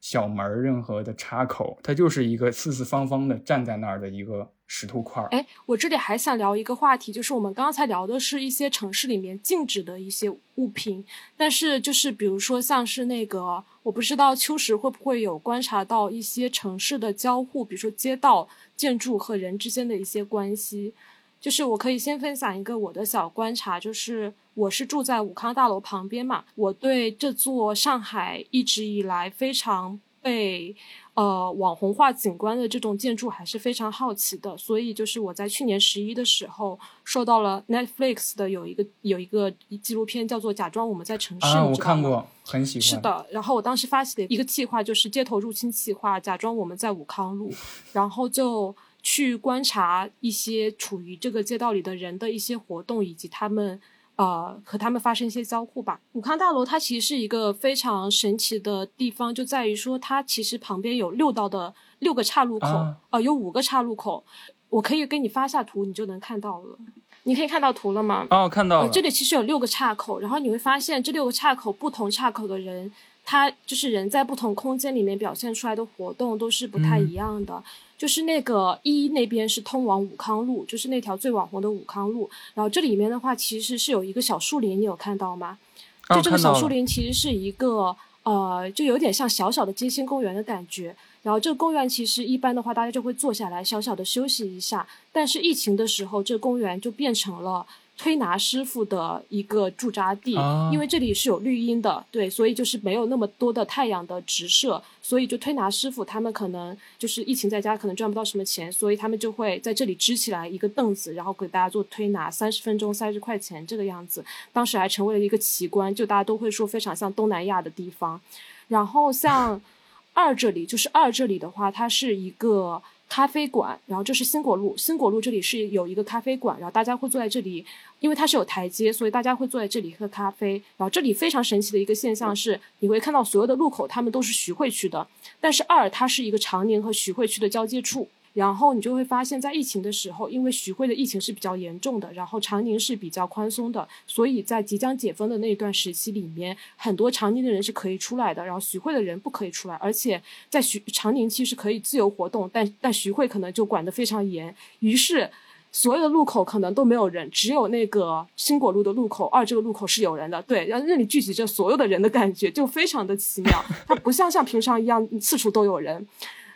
S3: 小门儿、任何的插口，它就是一个四四方方的站在那儿的一个石头块儿。
S2: 哎，我这里还想聊一个话题，就是我们刚才聊的是一些城市里面禁止的一些物品，但是就是比如说像是那个，我不知道秋实会不会有观察到一些城市的交互，比如说街道、建筑和人之间的一些关系。就是我可以先分享一个我的小观察，就是我是住在武康大楼旁边嘛，我对这座上海一直以来非常被呃网红化景观的这种建筑还是非常好奇的，所以就是我在去年十一的时候受到了 Netflix 的有一个有一个纪录片叫做《假装我们在城市》，
S3: 啊，我看过，很喜欢。
S2: 是，的，然后我当时发起的一个计划就是街头入侵计划，假装我们在武康路，然后就去观察一些处于这个街道里的人的一些活动，以及他们呃和他们发生一些交互吧。武康大楼它其实是一个非常神奇的地方，就在于说它其实旁边有六道的六个岔路口，
S3: 啊
S2: 呃有五个岔路口，我可以给你发下图，你就能看到了。你可以看到图了吗？
S3: 哦，看到了，
S2: 呃，这里其实有六个岔口，然后你会发现这六个岔口不同岔口的人，他就是人在不同空间里面表现出来的活动都是不太
S3: 嗯
S2: 一样的。就是那个一那边是通往武康路，就是那条最网红的武康路。然后这里面的话其实是有一个小树林，你有看到吗？
S3: 哦
S2: 就这个小树林其实是一个呃，就有点像小小的街心公园的感觉。然后这个公园其实一般的话，大家就会坐下来小小的休息一下。但是疫情的时候，这个公园就变成了推拿师傅的一个驻扎地，
S3: 啊
S2: 因为这里是有绿荫的，对，所以就是没有那么多的太阳的直射，所以就推拿师傅他们可能就是疫情在家可能赚不到什么钱，所以他们就会在这里支起来一个凳子，然后给大家做推拿，三十分钟三十块钱这个样子。当时还成为了一个奇观，就大家都会说非常像东南亚的地方。然后像二这里，就是二这里的话，它是一个咖啡馆，然后这是新国路，新国路这里是有一个咖啡馆，然后大家会坐在这里，因为它是有台阶，所以大家会坐在这里喝咖啡。然后这里非常神奇的一个现象是，你会看到所有的路口他们都是徐汇区的，但是二它是一个长宁和徐汇区的交界处。然后你就会发现，在疫情的时候，因为徐汇的疫情是比较严重的，然后长宁是比较宽松的，所以在即将解封的那一段时期里面，很多长宁的人是可以出来的，然后徐汇的人不可以出来，而且在徐长宁其实可以自由活动，但但徐汇可能就管得非常严，于是。所有的路口可能都没有人，只有那个新果路的路口二这个路口是有人的，对，然后那里聚集着所有的人的感觉就非常的奇妙，它不像像平常一样四处都有人。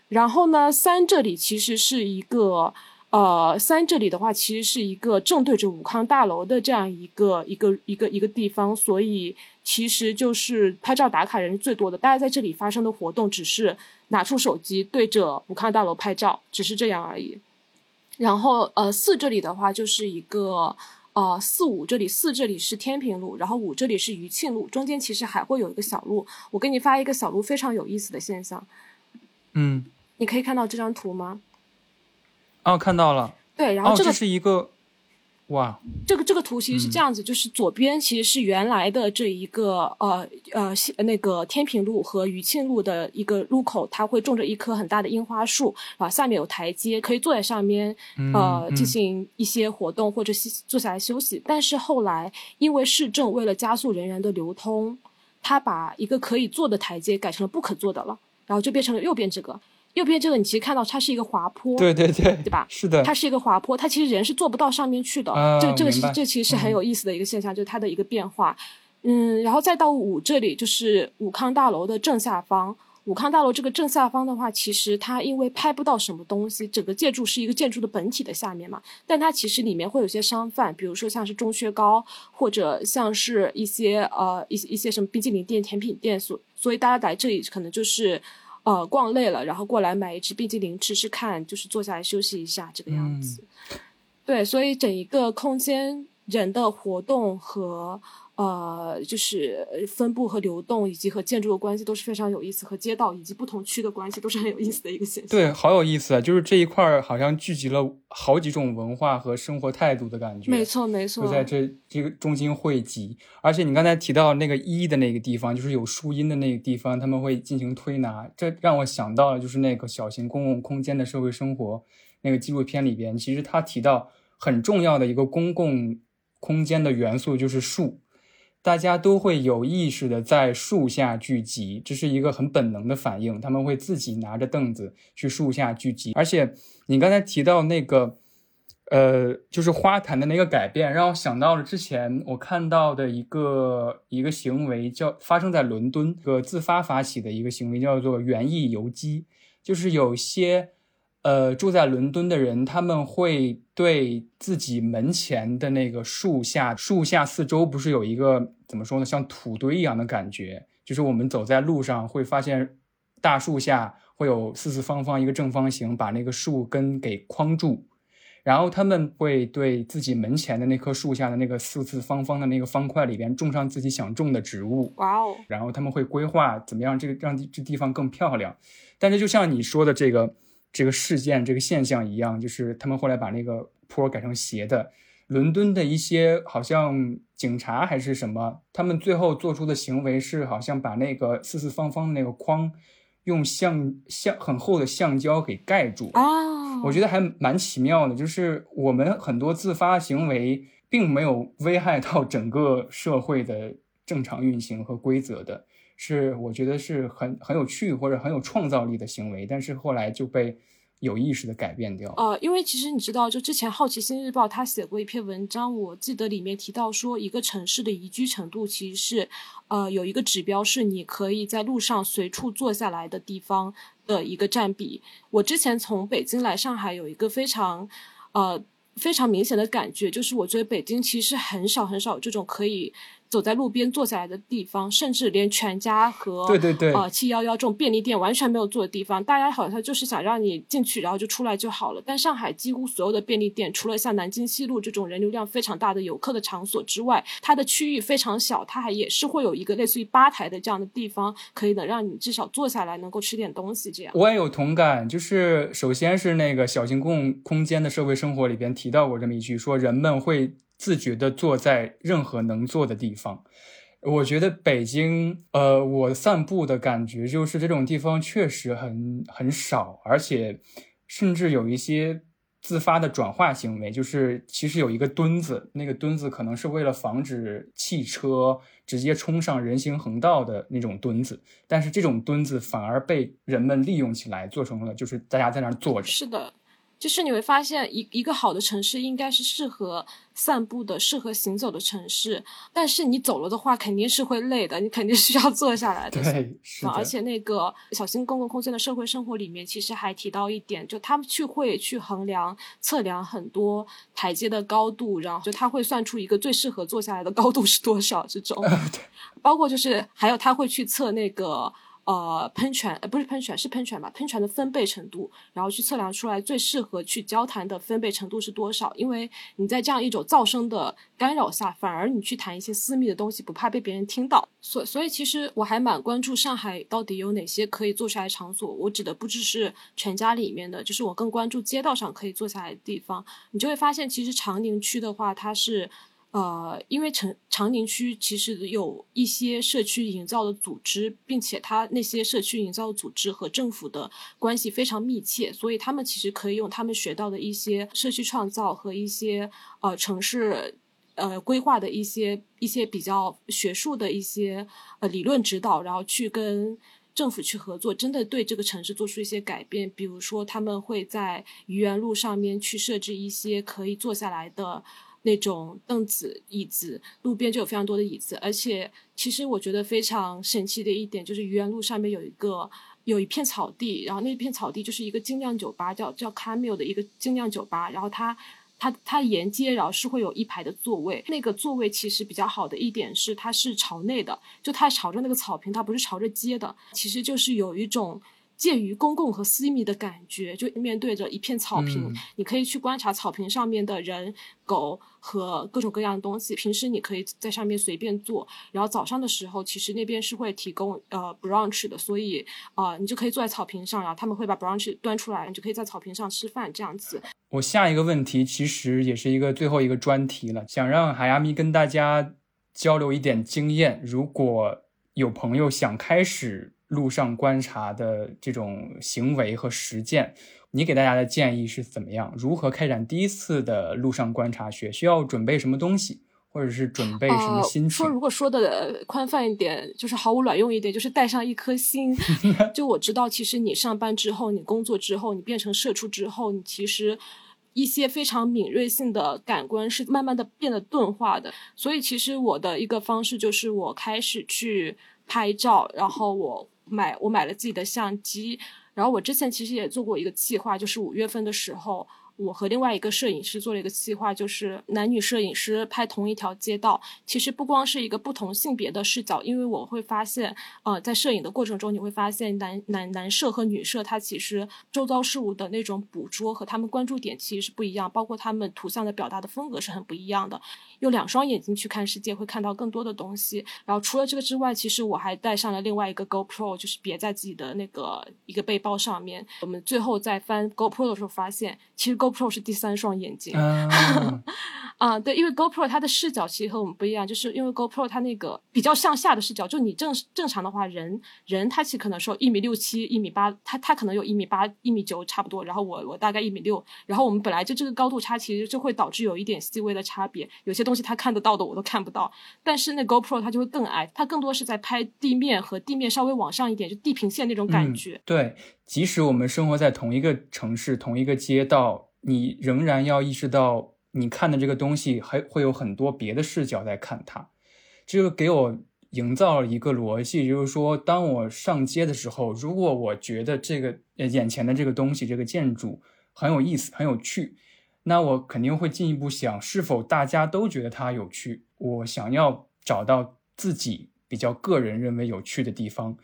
S2: 然后呢，三这里其实是一个，呃，三这里的话其实是一个正对着武康大楼的这样一个一个一个一个地方，所以其实就是拍照打卡人是最多的。大家在这里发生的活动只是拿出手机对着武康大楼拍照，只是这样而已。然后呃，四这里的话就是一个。呃，四五这里四这里是天平路，然后五这里是余庆路，中间其实还会有一个小路。我给你发一个小路非常有意思的现象，
S3: 嗯，
S2: 你可以看到这张图吗？
S3: 哦，看到了。
S2: 对，然后
S3: 哦，
S2: 这个、
S3: 这是一个，哇，
S2: 这个这个图其实是
S3: 嗯
S2: 这样子，就是左边其实是原来的这一个呃呃西那个天平路和余庆路的一个路口，它会种着一棵很大的樱花树，啊，下面有台阶，可以坐在上面呃
S3: 嗯
S2: 进行一些活动或者休坐下来休息。但是后来因为市政为了加速人员的流通，它把一个可以坐的台阶改成了不可坐的了，然后就变成了右边这个。右边这个你其实看到它是一个滑坡，
S3: 对对对，
S2: 对吧？
S3: 是的，
S2: 它是一个滑坡，它其实人是做不到上面去的。
S3: 啊
S2: 这个这个
S3: 明白
S2: 是这其实是很有意思的一个现象，就是它的一个变化。嗯，然后再到五这里，就是武康大楼的正下方。武康大楼这个正下方的话，其实它因为拍不到什么东西，整个建筑是一个建筑的本体的下面嘛，但它其实里面会有些商贩，比如说像是钟薛高，或者像是一些呃一些一些什么冰激凌店、甜品店，所所以大家来这里可能就是呃逛累了，然后过来买一支冰激凌吃吃看，就是坐下来休息一下这个样子。对，所以整一个空间人的活动和呃，就是分布和流动，以及和建筑的关系都是非常有意思，和街道以及不同区的关系都是很有意思的一个现象。
S3: 对，好有意思啊！就是这一块儿好像聚集了好几种文化和生活态度的感觉。
S2: 没错，没错，
S3: 就在这这个中心汇集。而且你刚才提到那个一的那个地方，就是有树荫的那个地方，他们会进行推拿，这让我想到了就是那个小型公共空间的社会生活那个纪录片里边，其实他提到很重要的一个公共空间的元素就是树。大家都会有意识的在树下聚集，这是一个很本能的反应。他们会自己拿着凳子去树下聚集。而且，你刚才提到那个，呃，就是花坛的那个改变，让我想到了之前我看到的一个一个行为，叫发生在伦敦，个自发发起的一个行为，叫做园艺游击，就是有些。呃，住在伦敦的人，他们会对自己门前的那个树下，树下四周不是有一个怎么说呢，像土堆一样的感觉？就是我们走在路上会发现，大树下会有四四方方一个正方形，把那个树根给框住。然后他们会对自己门前的那棵树下的那个四四方方的那个方块里边种上自己想种的植物。
S2: 哇哦！
S3: 然后他们会规划怎么样这个让这地方更漂亮。但是就像你说的这个。这个事件、这个现象一样，就是他们后来把那个坡改成斜的。伦敦的一些好像警察还是什么，他们最后做出的行为是，好像把那个四四方方的那个框用橡橡很厚的橡胶给盖住。
S2: 啊，
S3: 我觉得还蛮奇妙的，就是我们很多自发行为并没有危害到整个社会的正常运行和规则的。是我觉得是很很有趣或者很有创造力的行为，但是后来就被有意识的改变掉。
S2: 呃，因为其实你知道，就之前《好奇心日报》他写过一篇文章，我记得里面提到说，一个城市的宜居程度其实是，呃，有一个指标是你可以在路上随处坐下来的地方的一个占比。我之前从北京来上海，有一个非常，呃，非常明显的感觉，就是我觉得北京其实很少很少这种可以。走在路边坐下来的地方，甚至连全家和
S3: 对对对
S2: 呃七幺幺这种便利店完全没有坐的地方，大家好像就是想让你进去，然后就出来就好了。但上海几乎所有的便利店，除了像南京西路这种人流量非常大的游客的场所之外，它的区域非常小，它还也是会有一个类似于吧台的这样的地方，可以能让你至少坐下来能够吃点东西这样。
S3: 我也有同感，就是首先是那个小型公共空间的社会生活里边提到过这么一句，说人们会。自觉地坐在任何能坐的地方，我觉得北京，呃，我散步的感觉就是这种地方确实很很少，而且甚至有一些自发的转化行为，就是其实有一个墩子，那个墩子可能是为了防止汽车直接冲上人行横道的那种墩子，但是这种墩子反而被人们利用起来，做成了就是大家在那儿坐着。
S2: 是的。就是你会发现，一一个好的城市应该是适合散步的、适合行走的城市。但是你走了的话，肯定是会累的，你肯定需要坐下来的。
S3: 对，是的。
S2: 而且那个小型公共空间的社会生活里面，其实还提到一点，就他们去会去衡量、测量很多台阶的高度，然后就他会算出一个最适合坐下来的高度是多少这种。包括就是还有他会去测那个。呃，喷泉呃不是喷泉是喷泉吧？喷泉的分贝程度，然后去测量出来最适合去交谈的分贝程度是多少？因为你在这样一种噪声的干扰下，反而你去谈一些私密的东西，不怕被别人听到。所所以其实我还蛮关注上海到底有哪些可以坐下来场所。我指的不只是全家里面的，就是我更关注街道上可以坐下来的地方。你就会发现，其实长宁区的话，它是。呃，因为长长宁区其实有一些社区营造的组织，并且它那些社区营造组织和政府的关系非常密切，所以他们其实可以用他们学到的一些社区创造和一些呃城市呃规划的一些一些比较学术的一些呃理论指导，然后去跟政府去合作，真的对这个城市做出一些改变。比如说，他们会在愚园路上面去设置一些可以坐下来的。那种凳子、椅子，路边就有非常多的椅子，而且其实我觉得非常神奇的一点就是愚园路上面有一个有一片草地，然后那片草地就是一个精酿酒吧，叫叫 Camille 的一个精酿酒吧，然后它它它沿街然后是会有一排的座位，那个座位其实比较好的一点是它是朝内的，就它朝着那个草坪，它不是朝着街的，其实就是有一种。介于公共和私密的感觉，就面对着一片草坪，
S3: 嗯
S2: 你可以去观察草坪上面的人、狗和各种各样的东西。平时你可以在上面随便坐，然后早上的时候，其实那边是会提供呃 brunch 的，所以呃你就可以坐在草坪上，然后他们会把 brunch 端出来，你就可以在草坪上吃饭这样子。
S3: 我下一个问题其实也是一个最后一个专题了，想让海亚咪跟大家交流一点经验。如果有朋友想开始路上观察的这种行为和实践，你给大家的建议是怎么样？如何开展第一次的路上观察学？需要准备什么东西，或者是准备什么心
S2: 呃、
S3: 情？
S2: 说如果说的呃宽泛一点，就是毫无卵用一点，就是带上一颗心。(laughs) 就我知道，其实你上班之后，你工作之后，你变成社畜之后，你其实一些非常敏锐性的感官是慢慢的变得钝化的。所以，其实我的一个方式就是我开始去拍照，然后我买我买了自己的相机。然后我之前其实也做过一个计划，就是五月份的时候，我和另外一个摄影师做了一个计划，就是男女摄影师拍同一条街道。其实不光是一个不同性别的视角，因为我会发现，呃，在摄影的过程中，你会发现男男男摄和女摄，他其实周遭事物的那种捕捉和他们关注点其实是不一样，包括他们图像的表达的风格是很不一样的。用两双眼睛去看世界，会看到更多的东西。然后除了这个之外，其实我还带上了另外一个 GoPro，就是别在自己的那个一个背包上面。我们最后在翻 GoPro 的时候发现，其实 Go GoPro 是第三双眼睛。
S3: 嗯，(laughs)
S2: 啊，对，因为 GoPro 它的视角其实和我们不一样，就是因为 GoPro 它那个比较向下的视角，就你正正常的话，人人他其实可能说一米六七、一米八，他他可能有一米八、一米九差不多，然后我我大概一米六，然后我们本来就这个高度差，其实就会导致有一点细微的差别，有些东西他看得到的我都看不到，但是那 GoPro 它就会更矮，它更多是在拍地面和地面稍微往上一点，就地平线那种感
S3: 嗯
S2: 觉。
S3: 对，即使我们生活在同一个城市、同一个街道，你仍然要意识到，你看的这个东西还会有很多别的视角在看它。这个给我营造了一个逻辑，就是说，当我上街的时候，如果我觉得这个眼前的这个东西、这个建筑很有意思、很有趣，那我肯定会进一步想，是否大家都觉得它有趣？我想要找到自己比较个人认为有趣的地方。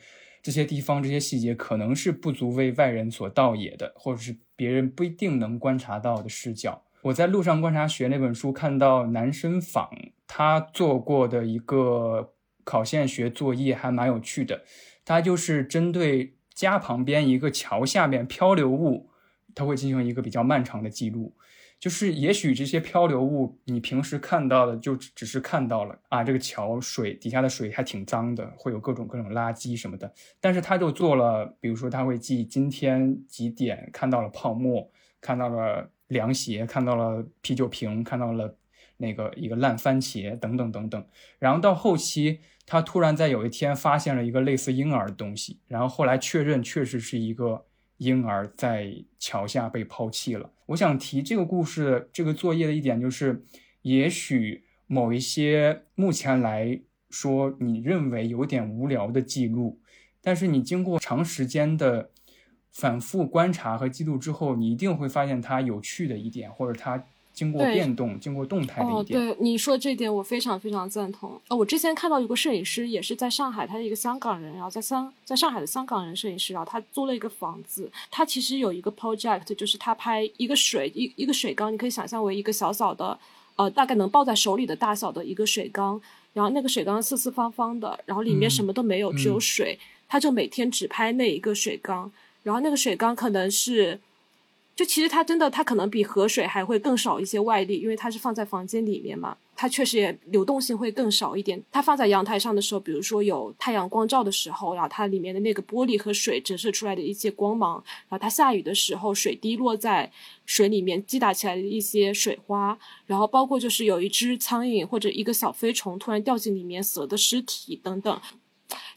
S3: 这些地方、这些细节可能是不足为外人所道也的，或者是别人不一定能观察到的视角。我在路上观察学那本书看到南生坊他做过的一个考线学作业还蛮有趣的，他就是针对家旁边一个桥下面漂流物，他会进行一个比较漫长的记录。就是也许这些漂流物你平时看到的就只是看到了啊，这个桥水底下的水还挺脏的，会有各种各种垃圾什么的。但是他就做了，比如说他会记今天几点看到了泡沫，看到了凉鞋，看到了啤酒瓶，看到了那个一个烂番茄等等等等。然后到后期，他突然在有一天发现了一个类似婴儿的东西，然后后来确认确实是一个。婴儿在桥下被抛弃了。我想提这个故事、这个作业的一点就是，也许某一些目前来说你认为有点无聊的记录，但是你经过长时间的反复观察和记录之后，你一定会发现它有趣的一点，或者它经过变动、经过动态的
S2: 哦，
S3: 一点。
S2: 对你说这点，我非常非常赞同。呃，我之前看到一个摄影师，也是在上海，他是一个香港人，然后在香在上海的香港人摄影师，然后他租了一个房子，他其实有一个 project，就是他拍一个水一一个水缸，你可以想象为一个小小的，呃，大概能抱在手里的大小的一个水缸，然后那个水缸四四方方的，然后里面
S3: 嗯
S2: 什么都没有，只有
S3: 嗯
S2: 水，他就每天只拍那一个水缸，然后那个水缸可能是。就其实它真的，它可能比河水还会更少一些外力，因为它是放在房间里面嘛，它确实也流动性会更少一点。它放在阳台上的时候，比如说有太阳光照的时候，然后它里面的那个玻璃和水折射出来的一些光芒，然后它下雨的时候，水滴落在水里面击打起来的一些水花，然后包括就是有一只苍蝇或者一个小飞虫突然掉进里面死了的尸体等等。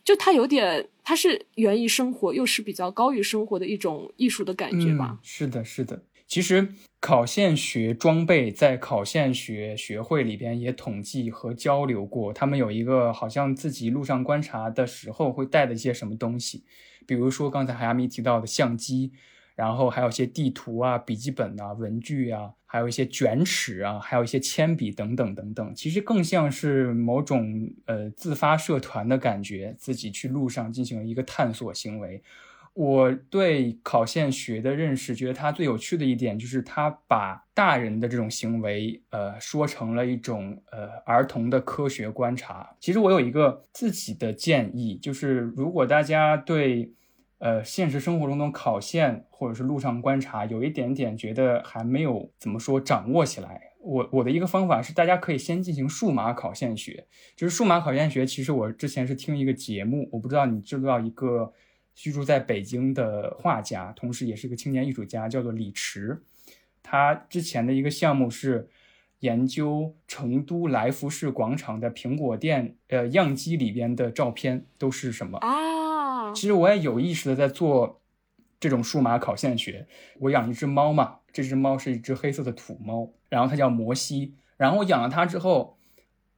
S2: 就它有点，它是源于生活，又是比较高于生活的一种艺术的感觉吧。
S3: 是的，是的。其实考线学装备在考线学学会里边也统计和交流过，他们有一个好像自己路上观察的时候会带的一些什么东西，比如说刚才海阿米提到的相机，然后还有一些地图啊、笔记本啊、文具啊，还有一些卷尺啊，还有一些铅笔等等等等。其实更像是某种呃自发社团的感觉，自己去路上进行了一个探索行为。我对考现学的认识，觉得它最有趣的一点就是它把大人的这种行为，呃，说成了一种呃儿童的科学观察。其实我有一个自己的建议，就是如果大家对呃现实生活中的考线或者是路上观察有一点点觉得还没有怎么说掌握起来，我我的一个方法是，大家可以先进行数码考线学。就是数码考线学，其实我之前是听一个节目，我不知道你知不知道一个。居住在北京的画家，同时也是一个青年艺术家，叫做李池。他之前的一个项目是研究成都来福士广场的苹果店，呃，样机里边的照片都是什么
S2: 啊？
S3: 其实我也有意识的在做这种数码考现学。我养一只猫嘛，这只猫是一只黑色的土猫，然后它叫摩西。然后我养了它之后，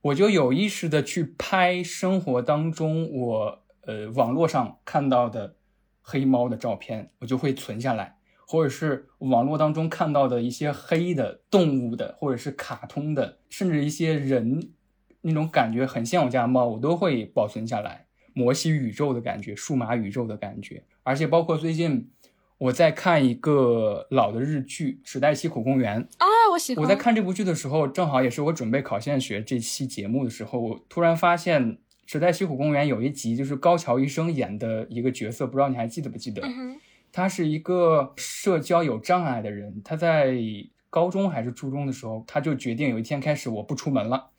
S3: 我就有意识的去拍生活当中我。呃，网络上看到的黑猫的照片，我就会存下来，或者是网络当中看到的一些黑的动物的，或者是卡通的，甚至一些人那种感觉很像我家猫，我都会保存下来。摩西宇宙的感觉，数码宇宙的感觉，而且包括最近我在看一个老的日剧《时代西口公园》
S2: 啊，我喜欢。
S3: 我在看这部剧的时候，正好也是我准备考现学这期节目的时候，我突然发现。时代西谷公园有一集，就是高桥医生演的一个角色，不知道你还记得不记得？他是一个社交有障碍的人，他在高中还是初中的时候，他就决定有一天开始我不出门了，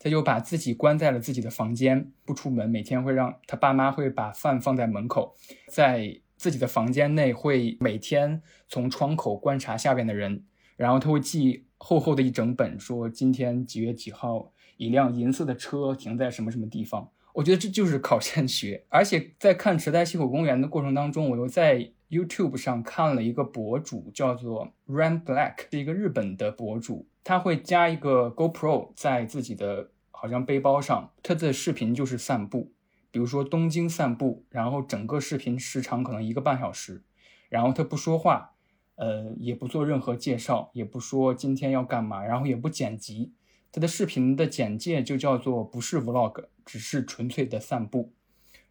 S3: 他就把自己关在了自己的房间，不出门，每天会让他爸妈会把饭放在门口，在自己的房间内会每天从窗口观察下边的人，然后他会记厚厚的一整本，说今天几月几号。一辆银色的车停在什么什么地方？我觉得这就是考现学。而且在看池袋西口公园的过程当中，我又在 YouTube 上看了一个博主，叫做 Ran Black，是一个日本的博主，他会加一个 GoPro 在自己的好像背包上，他的视频就是散步，比如说东京散步，然后整个视频时长可能一个半小时，然后他不说话，呃，也不做任何介绍，也不说今天要干嘛，然后也不剪辑。他的视频的简介就叫做不是 vlog，只是纯粹的散步。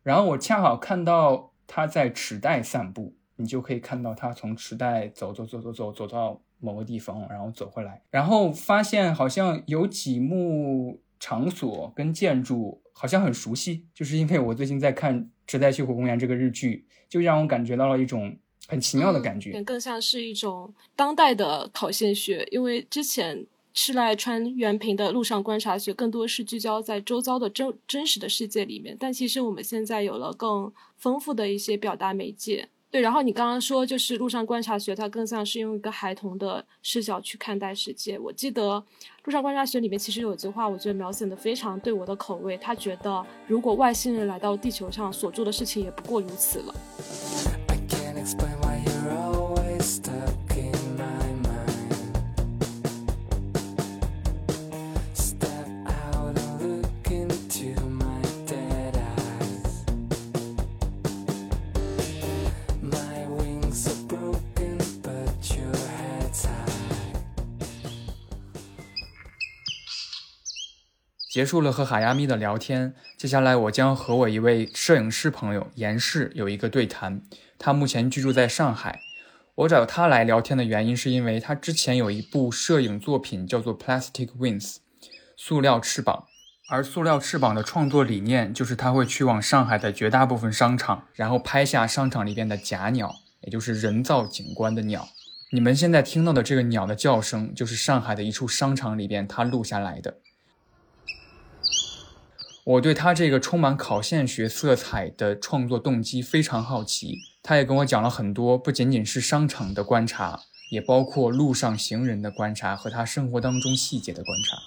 S3: 然后我恰好看到他在池袋散步，你就可以看到他从池袋走走走走走走到某个地方，然后走回来，然后发现好像有几幕场所跟建筑好像很熟悉，就是因为我最近在看《池袋西湖公园》这个日剧，就让我感觉到了一种很奇妙的感觉，
S2: 更像是一种当代的考现学，因为之前。赤濑川原平的路上观察学更多是聚焦在周遭的真真实的世界里面，但其实我们现在有了更丰富的一些表达媒介。对，然后你刚刚说就是路上观察学，它更像是用一个孩童的视角去看待世界。我记得路上观察学里面其实有一句话，我觉得描写的非常对我的口味。他觉得如果外星人来到地球上所做的事情也不过如此了。
S3: 结束了和海亚咪的聊天，接下来我将和我一位摄影师朋友严氏有一个对谈。他目前居住在上海。我找他来聊天的原因，是因为他之前有一部摄影作品叫做《Plastic Wings》，塑料翅膀。而塑料翅膀的创作理念就是他会去往上海的绝大部分商场，然后拍下商场里边的假鸟，也就是人造景观的鸟。你们现在听到的这个鸟的叫声，就是上海的一处商场里边他录下来的。我对他这个充满考现学色彩的创作动机非常好奇。他也跟我讲了很多，不仅仅是商场的观察，也包括路上行人的观察和他生活当中细节的观察。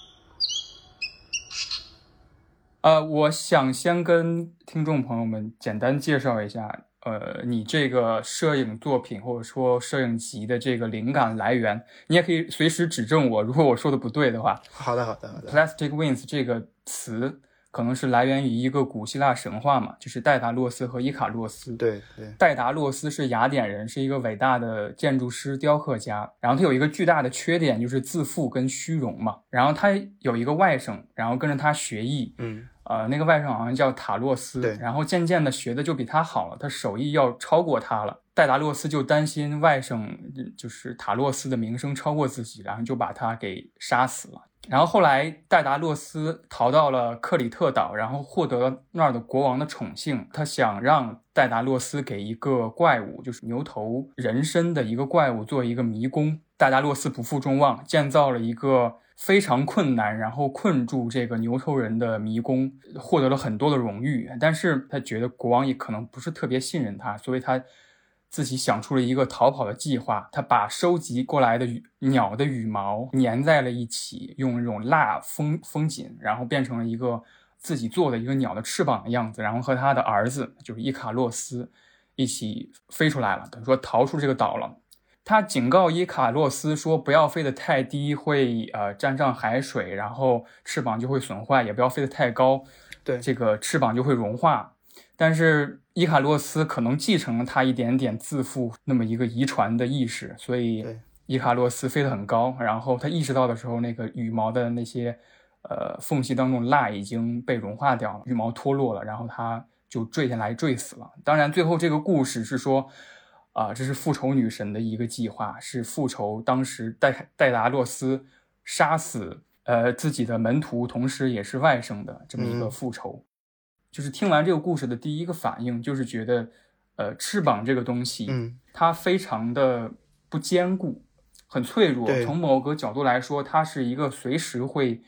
S3: 呃，我想先跟听众朋友们简单介绍一下，呃，你这个摄影作品或者说摄影集的这个灵感来源。你也可以随时指正我，如果我说的不对的话。
S4: 好的，好的，好的。
S3: Plastic Wings 这个词。可能是来源于一个古希腊神话嘛，就是戴达洛斯和伊卡洛斯。
S4: 对对，
S3: 戴达洛斯是雅典人，是一个伟大的建筑师、雕刻家。然后他有一个巨大的缺点，就是自负跟虚荣嘛。然后他有一个外甥，然后跟着他学艺。
S4: 嗯，
S3: 呃，那个外甥好像叫塔洛斯
S4: 对，
S3: 然后渐渐的学的就比他好了，他手艺要超过他了。戴达洛斯就担心外甥就是塔洛斯的名声超过自己，然后就把他给杀死了。然后后来戴达洛斯逃到了克里特岛，然后获得了那儿的国王的宠幸。他想让戴达洛斯给一个怪物，就是牛头人身的一个怪物做一个迷宫。戴达洛斯不负众望，建造了一个非常困难，然后困住这个牛头人的迷宫，获得了很多的荣誉。但是他觉得国王也可能不是特别信任他，所以他。自己想出了一个逃跑的计划，他把收集过来的羽鸟的羽毛粘在了一起，用那种蜡封封紧，然后变成了一个自己做的一个鸟的翅膀的样子，然后和他的儿子就是伊卡洛斯一起飞出来了，等于说逃出这个岛了。他警告伊卡洛斯说，不要飞得太低，会呃沾上海水，然后翅膀就会损坏；也不要飞得太高，
S4: 对
S3: 这个翅膀就会融化。但是伊卡洛斯可能继承了他一点点自负那么一个遗传的意识，所以伊卡洛斯飞得很高。然后他意识到的时候，那个羽毛的那些呃缝隙当中蜡已经被融化掉了，羽毛脱落了，然后他就坠下来坠死了。当然，最后这个故事是说，啊、这是复仇女神的一个计划，是复仇当时戴戴达洛斯杀死呃自己的门徒，同时也是外甥的这么一个
S4: 嗯
S3: 复仇。就是听完这个故事的第一个反应，就是觉得，呃，翅膀这个东西，
S4: 嗯，
S3: 它非常的不坚固，很脆弱。从某个角度来说，它是一个随时会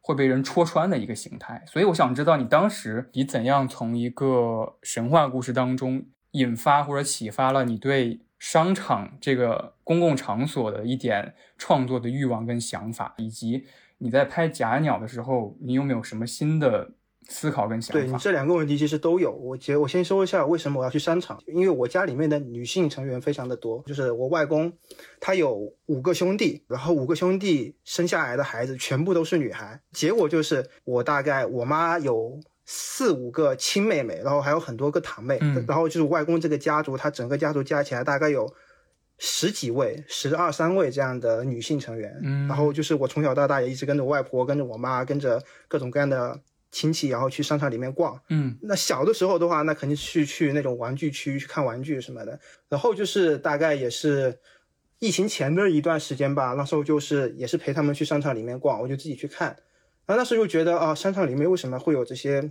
S3: 会被人戳穿的一个形态。所以我想知道，你当时你怎样从一个神话故事当中引发或者启发了你对商场这个公共场所的一点创作的欲望跟想法，以及你在拍假鸟的时候，你有没有什么新的思考跟想法？
S4: 对你这两个问题其实都有。我觉我先说一下为什么我要去商场，因为我家里面的女性成员非常的多，就是我外公，他有五个兄弟，然后五个兄弟生下来的孩子全部都是女孩，结果就是我大概我妈有。四五个亲妹妹，然后还有很多个堂妹，
S3: 嗯
S4: 然后就是外公这个家族，他整个家族加起来大概有十几位、十二三位这样的女性成员。
S3: 嗯
S4: 然后就是我从小到大也一直跟着我外婆、跟着我妈、跟着各种各样的亲戚，然后去商场里面逛。
S3: 嗯
S4: 那小的时候的话，那肯定是去那种玩具区去看玩具什么的。然后就是大概也是疫情前的一段时间吧，那时候就是也是陪他们去商场里面逛，我就自己去看。然后那时候就觉得啊，商场里面为什么会有这些，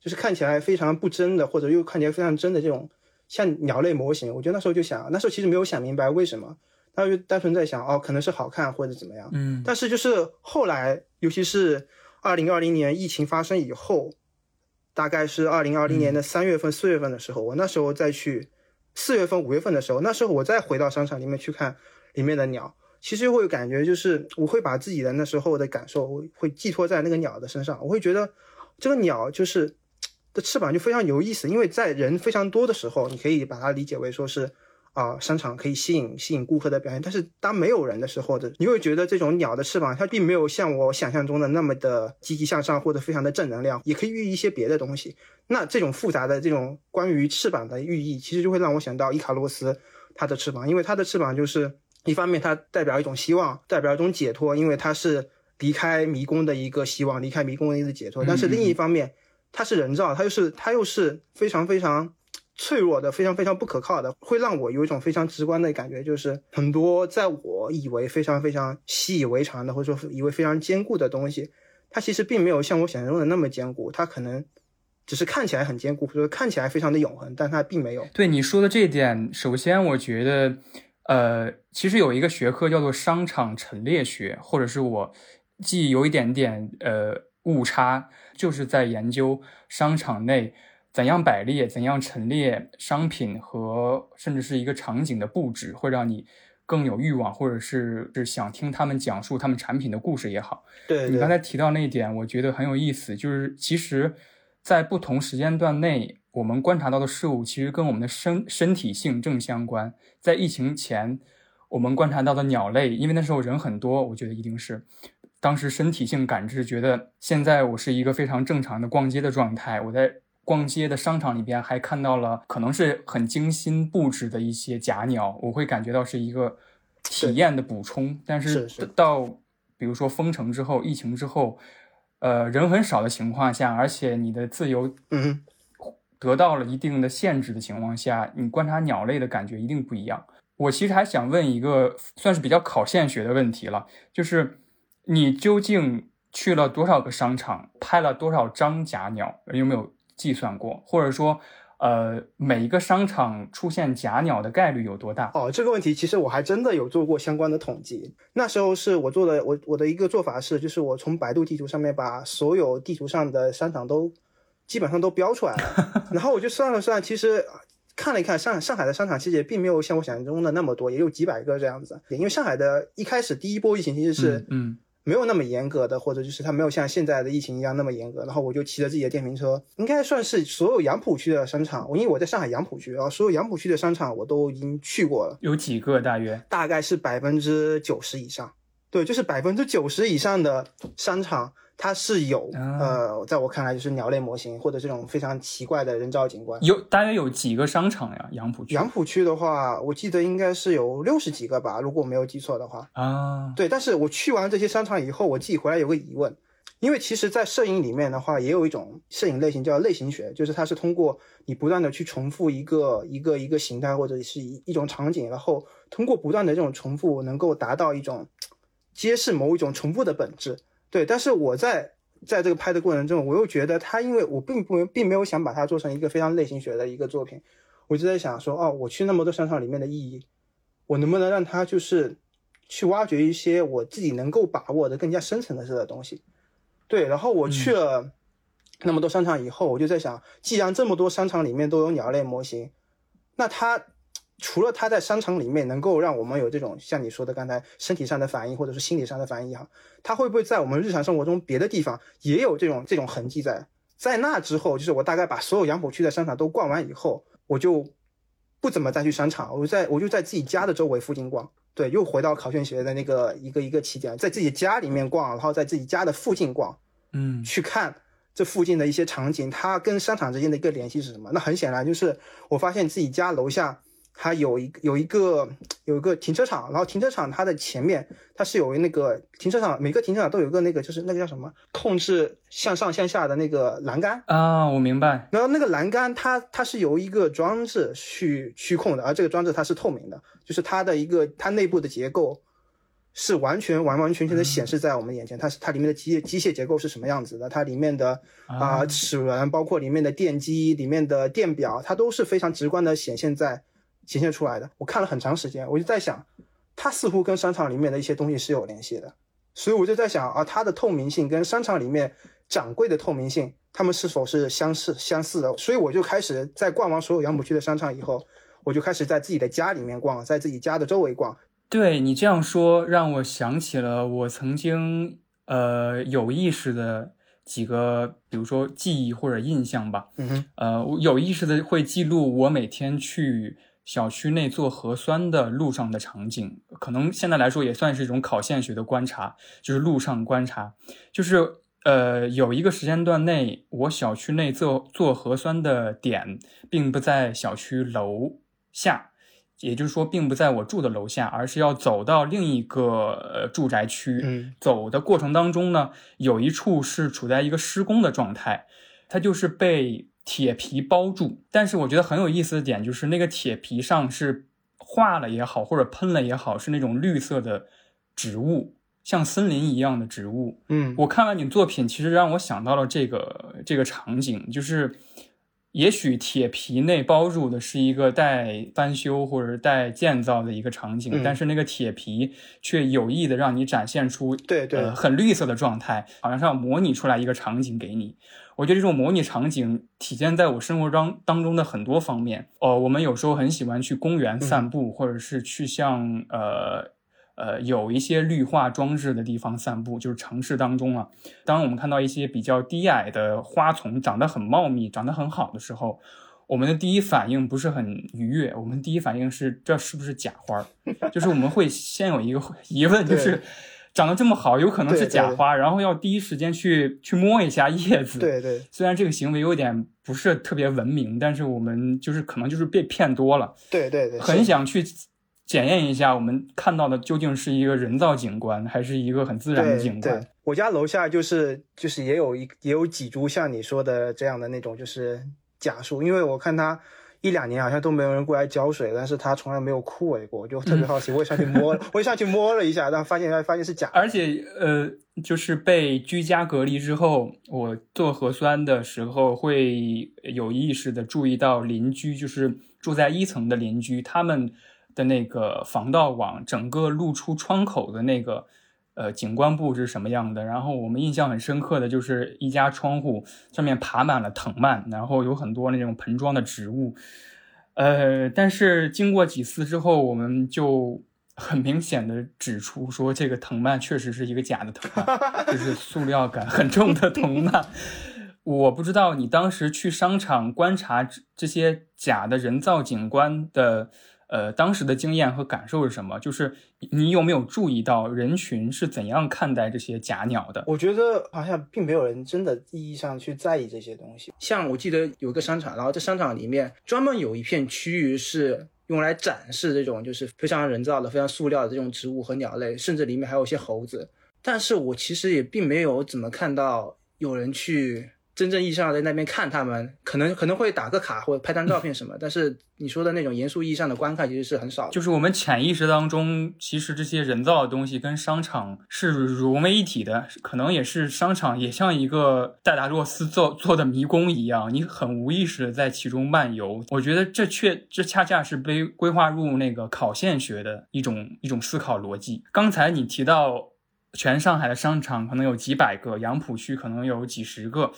S4: 就是看起来非常不真的，或者又看起来非常真的这种像鸟类模型？我觉得那时候就想，那时候其实没有想明白为什么，那就单纯在想哦，可能是好看或者怎么样。
S3: 嗯
S4: 但是就是后来，尤其是二零二零年疫情发生以后，大概是二零二零年的三月份、四月份的时候，我那时候再去四月份、五月份的时候，那时候我再回到商场里面去看里面的鸟，其实会感觉就是我会把自己的那时候的感受会会寄托在那个鸟的身上，我会觉得这个鸟就是 (tsk) 的翅膀就非常有意思，因为在人非常多的时候，你可以把它理解为说是。啊、商场可以吸引吸引顾客的表现，但是当没有人的时候的，你会觉得这种鸟的翅膀它并没有像我想象中的那么的积极向上或者非常的正能量，也可以寓意一些别的东西。那这种复杂的这种关于翅膀的寓意，其实就会让我想到伊卡洛斯它的翅膀，因为它的翅膀就是一方面它代表一种希望，代表一种解脱，因为它是离开迷宫的一个希望，离开迷宫的一个解脱。但是另一方面，它是人造，它又是它又是非常非常脆弱的，非常非常不可靠的，会让我有一种非常直观的感觉，就是很多在我以为非常非常习以为常的，或者说以为非常坚固的东西，它其实并没有像我想象中的那么坚固，它可能只是看起来很坚固，或者看起来非常的永恒，但它并没有。
S3: 对你说的这一点，首先我觉得，呃，其实有一个学科叫做商场陈列学，或者是我既有一点点呃误差，就是在研究商场内怎样摆列、怎样陈列商品和甚至是一个场景的布置，会让你更有欲望，或者是是想听他们讲述他们产品的故事也好。
S4: 对
S3: 你刚才提到那一点，我觉得很有意思，就是其实，在不同时间段内，我们观察到的事物其实跟我们的身身体性正相关。在疫情前，我们观察到的鸟类，因为那时候人很多，我觉得一定是当时身体性感知，觉得现在我是一个非常正常的逛街的状态，我在。逛街的商场里边还看到了可能是很精心布置的一些假鸟，我会感觉到是一个体验的补充。但
S4: 是是
S3: 到比如说封城之后、疫情之后，呃人很少的情况下，而且你的自由
S4: 嗯
S3: 得到了一定的限制的情况下，你观察鸟类的感觉一定不一样。我其实还想问一个算是比较考现学的问题了，就是你究竟去了多少个商场，拍了多少张假鸟？有没有计算过？或者说，呃，每一个商场出现假鸟的概率有多大？
S4: 哦，这个问题其实我还真的有做过相关的统计。那时候是我做的，我我的一个做法是，就是我从百度地图上面把所有地图上的商场都基本上都标出来了，(laughs) 然后我就算了算，其实看了一看上上海的商场，其实也并没有像我想象中的那么多，也有几百个这样子。因为上海的一开始第一波疫情其实是
S3: 嗯
S4: 没有那么严格的，或者就是它没有像现在的疫情一样那么严格。然后我就骑着自己的电瓶车，应该算是所有杨浦区的商场，因为我在上海杨浦区，然后所有杨浦区的商场我都已经去过了。
S3: 有几个大约？
S4: 大概是百分之九十以上，对，就是百分之九十以上的商场，它是有、
S3: 啊
S4: 呃，在我看来就是鸟类模型或者这种非常奇怪的人造景观。
S3: 有大约有几个商场呀？杨浦区
S4: 杨浦区的话，我记得应该是有六十几个吧，如果我没有记错的话。
S3: 啊，
S4: 对，但是我去完这些商场以后，我自己回来有个疑问，因为其实，在摄影里面的话，也有一种摄影类型叫类型学，就是它是通过你不断的去重复一个一个一个形态或者是一一种场景，然后通过不断的这种重复，能够达到一种揭示某一种重复的本质。对，但是我在在这个拍的过程中，我又觉得他，因为我并不并没有想把它做成一个非常类型学的一个作品，我就在想说，哦，我去那么多商场里面的意义，我能不能让他就是去挖掘一些我自己能够把握的更加深层次的东西。对，然后我去了那么多商场以后，我就在想，既然这么多商场里面都有鸟类模型，那它除了它在商场里面能够让我们有这种像你说的刚才身体上的反应，或者是心理上的反应也好，它会不会在我们日常生活中别的地方也有这种这种痕迹在？在那之后，就是我大概把所有杨浦区的商场都逛完以后，我就不怎么再去商场，我就在我就在自己家的周围附近逛。对，又回到考卷学的那个一个一个起点，在自己家里面逛，然后在自己家的附近逛，
S3: 嗯
S4: 去看这附近的一些场景，它跟商场之间的一个联系是什么？那很显然就是我发现自己家楼下它有一有一个有一个停车场，然后停车场它的前面它是有那个停车场，每个停车场都有一个那个就是那个叫什么控制向上向下的那个栏杆，
S3: 啊，我明白。
S4: 然后那个栏杆它它是由一个装置去驱控的，而这个装置它是透明的，就是它的一个它内部的结构是完全完完全全的显示在我们眼前，它是它里面的机机械结构是什么样子的，它里面的啊、齿轮，包括里面的电机、里面的电表，它都是非常直观的显现在显现出来的。我看了很长时间，我就在想，它似乎跟商场里面的一些东西是有联系的，所以我就在想啊，它的透明性跟商场里面掌柜的透明性，它们是否是相似相似的？所以我就开始在逛完所有杨浦区的商场以后，我就开始在自己的家里面逛，在自己家的周围逛。
S3: 对你这样说，让我想起了我曾经呃有意识的几个，比如说记忆或者印象吧。
S4: 嗯哼，
S3: 呃，我有意识的会记录我每天去小区内做核酸的路上的场景，可能现在来说也算是一种考现学的观察，就是路上观察，就是呃有一个时间段内，我小区内做做核酸的点并不在小区楼下。也就是说，并不在我住的楼下，而是要走到另一个呃住宅区。
S4: 嗯
S3: 走的过程当中呢，有一处是处在一个施工的状态，它就是被铁皮包住。但是我觉得很有意思的点就是，那个铁皮上是画了也好，或者喷了也好，是那种绿色的植物，像森林一样的植物。
S4: 嗯
S3: 我看完你作品，其实让我想到了这个这个场景，就是也许铁皮内包住的是一个待翻修或者待建造的一个场景，
S4: 嗯
S3: 但是那个铁皮却有意的让你展现出
S4: 对对
S3: 呃很绿色的状态，好像是要模拟出来一个场景给你。我觉得这种模拟场景体现在我生活当当中的很多方面。哦，我们有时候很喜欢去公园散步，或者是去像呃呃有一些绿化装置的地方散步，就是城市当中啊。当我们看到一些比较低矮的花丛长得很茂密、长得很好的时候，我们的第一反应不是很愉悦，我们第一反应是这是不是假花？(laughs) 就是我们会先有一个疑问，就是长得这么好，有可能是假花，然后要第一时间去去摸一下叶子。
S4: 对对
S3: 虽然这个行为有点不是特别文明，但是我们就是可能就是被骗多了，
S4: 对对对，
S3: 很想去检验一下我们看到的究竟是一个人造景观，还是一个很自然的景观。，
S6: 我家楼下就是就是也有一也有几株像你说的这样的那种就是假树，因为我看它一两年好像都没有人过来浇水，但是它从来没有枯萎过，我就特别好奇，我也上去摸了，(laughs) 我也上去摸了一下，但发现发现是假的。
S3: 而且呃，就是被居家隔离之后，我做核酸的时候会有意识的注意到邻居，就是住在一层的邻居，他们的那个防盗网整个露出窗口的那个呃景观布置什么样的。然后我们印象很深刻的就是一家窗户上面爬满了藤蔓，然后有很多那种盆装的植物。呃，但是经过几次之后，我们就很明显的指出说，这个藤蔓确实是一个假的藤蔓，就是塑料感很重的藤蔓。我不知道你当时去商场观察这些假的人造景观的，呃，当时的经验和感受是什么？就是你有没有注意到人群是怎样看待这些假鸟的？
S6: 我觉得好像并没有人真的意义上去在意这些东西。像我记得有一个商场，然后这商场里面专门有一片区域是用来展示这种就是非常人造的、非常塑料的这种植物和鸟类，甚至里面还有一些猴子。但是我其实也并没有怎么看到有人去真正意义上在那边看他们，可能可能会打个卡或者拍张照片什么。(laughs) 但是你说的那种严肃意义上的观看其实是很少。
S3: 就是我们潜意识当中，其实这些人造的东西跟商场是融为一体的，可能也是商场也像一个戴达洛斯做做的迷宫一样，你很无意识的在其中漫游。我觉得这确这恰恰是被规划入那个考线学的一种一种思考逻辑。刚才你提到全上海的商场可能有几百个，杨浦区可能有几十个。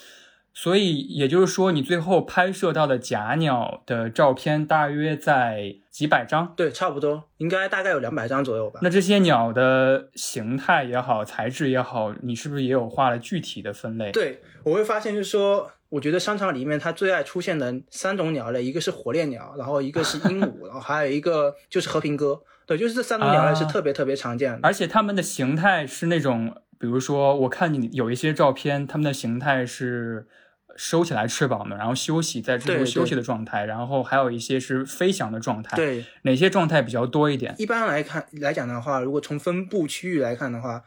S3: 所以也就是说，你最后拍摄到的假鸟的照片大约在几百张。
S6: 对，差不多，应该大概有两百张左右吧。
S3: 那这些鸟的形态也好，材质也好，你是不是也有画了具体的分类？，
S6: 对，我会发现就是说，我觉得商场里面它最爱出现的三种鸟类，一个是火烈鸟，然后一个是鹦鹉，(laughs) 然后还有一个就是和平鸽。对，就是这三种鸟类是
S3: 啊
S6: 特别特别常见的。
S3: 而且它们的形态是那种，比如说我看你有一些照片，它们的形态是收起来翅膀的，然后休息在这
S6: 对
S3: 种休息的状态，然后还有一些是飞翔的状态。，
S6: 对，
S3: 哪些状态比较多一点？
S6: 一般来看来讲的话，如果从分布区域来看的话，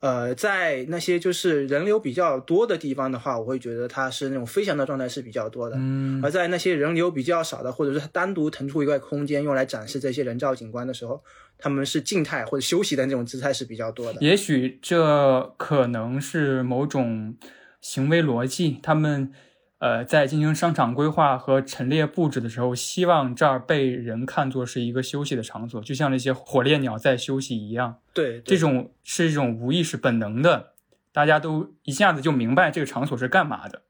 S6: 呃，在那些就是人流比较多的地方的话，我会觉得它是那种飞翔的状态是比较多的。
S3: 嗯
S6: 而在那些人流比较少的，或者是它单独腾出一块空间用来展示这些人造景观的时候，他们是静态或者休息的那种姿态是比较多的。
S3: 也许这可能是某种行为逻辑，他们呃在进行商场规划和陈列布置的时候，希望这儿被人看作是一个休息的场所，就像那些火烈鸟在休息一样。
S6: 对，对
S3: 这种是一种无意识本能的，大家都一下子就明白这个场所是干嘛的。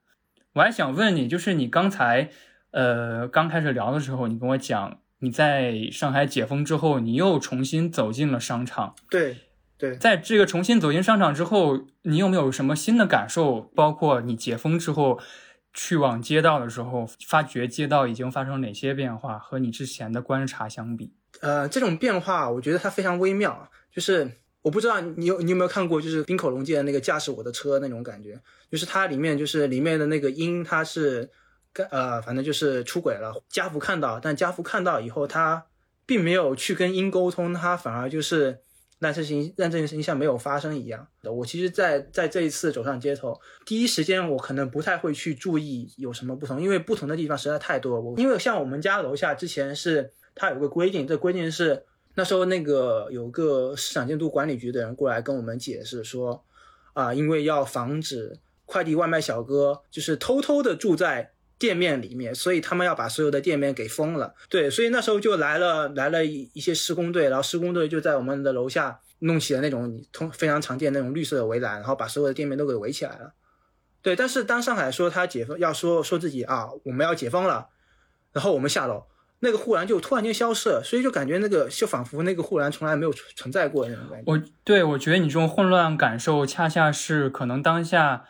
S3: 我还想问你，就是你刚才呃刚开始聊的时候，你跟我讲你在上海解封之后，你又重新走进了商场。
S6: 对对，
S3: 在这个重新走进商场之后，你有没有什么新的感受？包括你解封之后去往街道的时候，发觉街道已经发生哪些变化，和你之前的观察相比？
S6: 呃，这种变化我觉得它非常微妙，就是我不知道你有你有没有看过，就是冰口龙介的那个驾驶我的车那种感觉，就是它里面就是里面的那个鹰，它是跟呃反正就是出轨了，家福看到，但家福看到以后，他并没有去跟鹰沟通，他反而就是让这情让这件事情像没有发生一样。我其实在，在这一次走上街头，第一时间我可能不太会去注意有什么不同，因为不同的地方实在太多。我因为像我们家楼下之前是它有个规定，这规定是那时候那个有个市场监督管理局的人过来跟我们解释说，啊、因为要防止快递外卖小哥就是偷偷的住在店面里面，所以他们要把所有的店面给封了。对，所以那时候就来了来了一一些施工队，然后施工队就在我们的楼下弄起了那种通非常常见那种绿色的围栏，然后把所有的店面都给围起来了。对，但是当上海说他解封，要说说自己啊，我们要解封了，然后我们下楼，那个护栏就突然间消失了，所以就感觉那个就仿佛那个护栏从来没有存存在过那种感觉。
S3: 我对我觉得你这种混乱感受，恰恰是可能当下，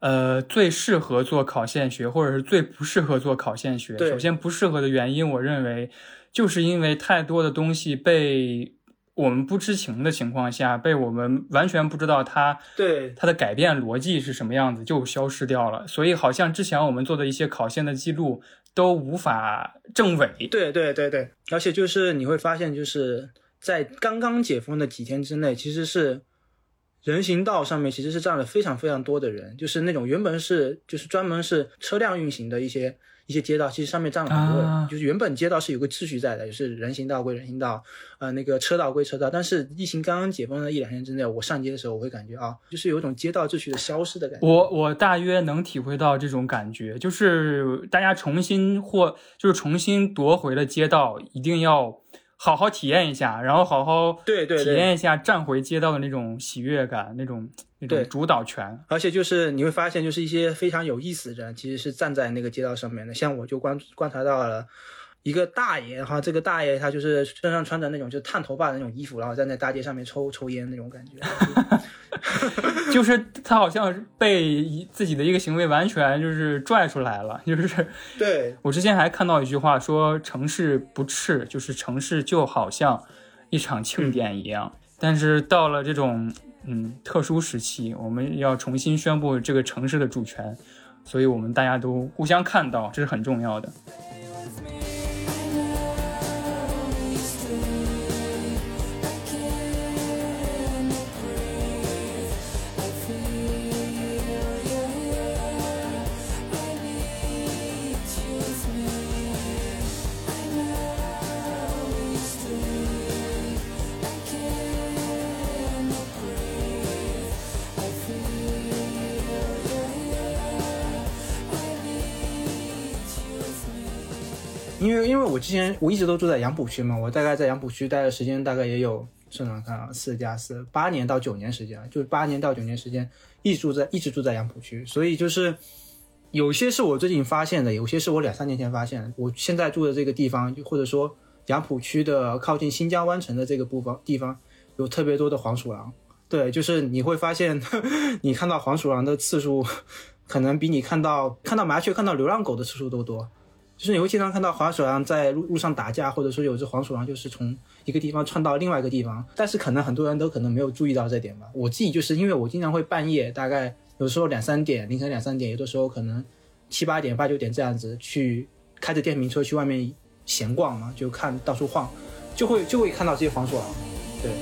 S3: 呃，最适合做考线学，或者是最不适合做考线学。
S6: 对
S3: 首先不适合的原因，我认为就是因为太多的东西被我们不知情的情况下，被我们完全不知道它
S6: 对
S3: 它的改变逻辑是什么样子，就消失掉了。所以好像之前我们做的一些考线的记录，都无法证伪。
S6: 对对对对，而且就是你会发现，就是在刚刚解封的几天之内，其实是人行道上面其实是站了非常非常多的人，就是那种原本是就是专门是车辆运行的一些一些街道，其实上面站了很多人，
S3: 啊
S6: 就是原本街道是有个秩序在的，就是人行道归人行道，呃，那个车道归车道。但是疫情刚刚解封的一两天之内，我上街的时候，我会感觉啊，就是有一种街道秩序的消失的感觉。
S3: 我我大约能体会到这种感觉，就是大家重新或就是重新夺回了街道，一定要好好体验一下，然后好好
S6: 对对体
S3: 验一下站回街道的那种喜悦感，那种那种主导权。
S6: 而且就是你会发现，就是一些非常有意思的人，其实是站在那个街道上面的。像我就观观察到了一个大爷哈，这个大爷他就是身上穿着那种就是烫头发的那种衣服，然后站在大街上面抽抽烟那种感觉。(laughs)
S3: 就是他好像是被一自己的一个行为完全就是拽出来了，(laughs) 就是
S6: 对
S3: 我之前还看到一句话说，城市不赤，就是城市就好像一场庆典一样。但是到了这种嗯特殊时期，我们要重新宣布这个城市的主权，所以我们大家都互相看到，这是很重要的。
S6: 因为因为我之前我一直都住在杨浦区嘛，我大概在杨浦区待的时间大概也有，算算看啊，四加四八年到九年时间，就是八年到九年时间一直住在一直住在杨浦区，所以就是有些是我最近发现的，有些是我两三年前发现的。我现在住的这个地方，或者说杨浦区的靠近新疆湾城的这个部分地方，有特别多的黄鼠狼。对，就是你会发现，(laughs) 你看到黄鼠狼的次数，可能比你看到看到麻雀、看到流浪狗的次数都多。就是你会经常看到黄鼠狼在路路上打架，或者说有只黄鼠狼就是从一个地方窜到另外一个地方，但是可能很多人都可能没有注意到这点吧。我自己就是因为我经常会半夜，大概有时候两三点，凌晨两三点，有的时候可能七八点、八九点这样子去开着电瓶车去外面闲逛嘛，就看到处晃，就会就会看到这些黄鼠狼。对，